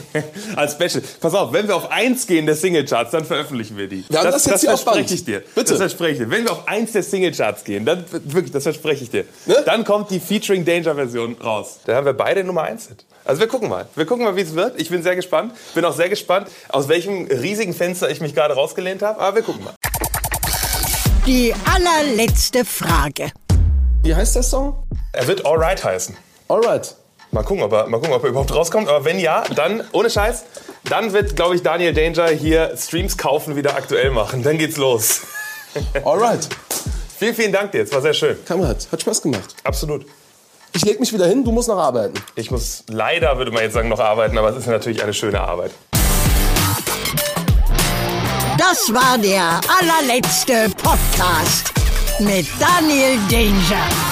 Als Special. Pass auf, wenn wir auf 1 gehen der Singlecharts, dann veröffentlichen wir die. Wir haben das jetzt hier auf verspreche ich dir. Bitte. Das verspreche ich dir. Wenn wir auf 1 der Singlecharts gehen, dann wirklich, das verspreche ich dir. Ne? Dann kommt die Featuring Danger Version raus. Da haben wir beide Nummer 1 Hit. Also wir gucken mal. Wir gucken mal, wie es wird. Ich bin sehr gespannt. Bin auch sehr gespannt, aus welchem riesigen Fenster ich mich gerade rausgelehnt habe. Aber wir gucken mal. Die allerletzte Frage. Wie heißt der Song? Er wird Alright heißen. Alright. Mal gucken, ob er, mal gucken, ob er überhaupt rauskommt. Aber wenn ja, dann, ohne Scheiß, dann wird, glaube ich, Daniel Danger hier Streams kaufen wieder aktuell machen. Dann geht's los. Alright. Vielen, vielen Dank dir. Es war sehr schön. Kamerad, hat Spaß gemacht. Absolut. Ich leg mich wieder hin, du musst noch arbeiten. Ich muss leider, würde man jetzt sagen, noch arbeiten, aber es ist natürlich eine schöne Arbeit. Das war der allerletzte Podcast mit Daniel Danger.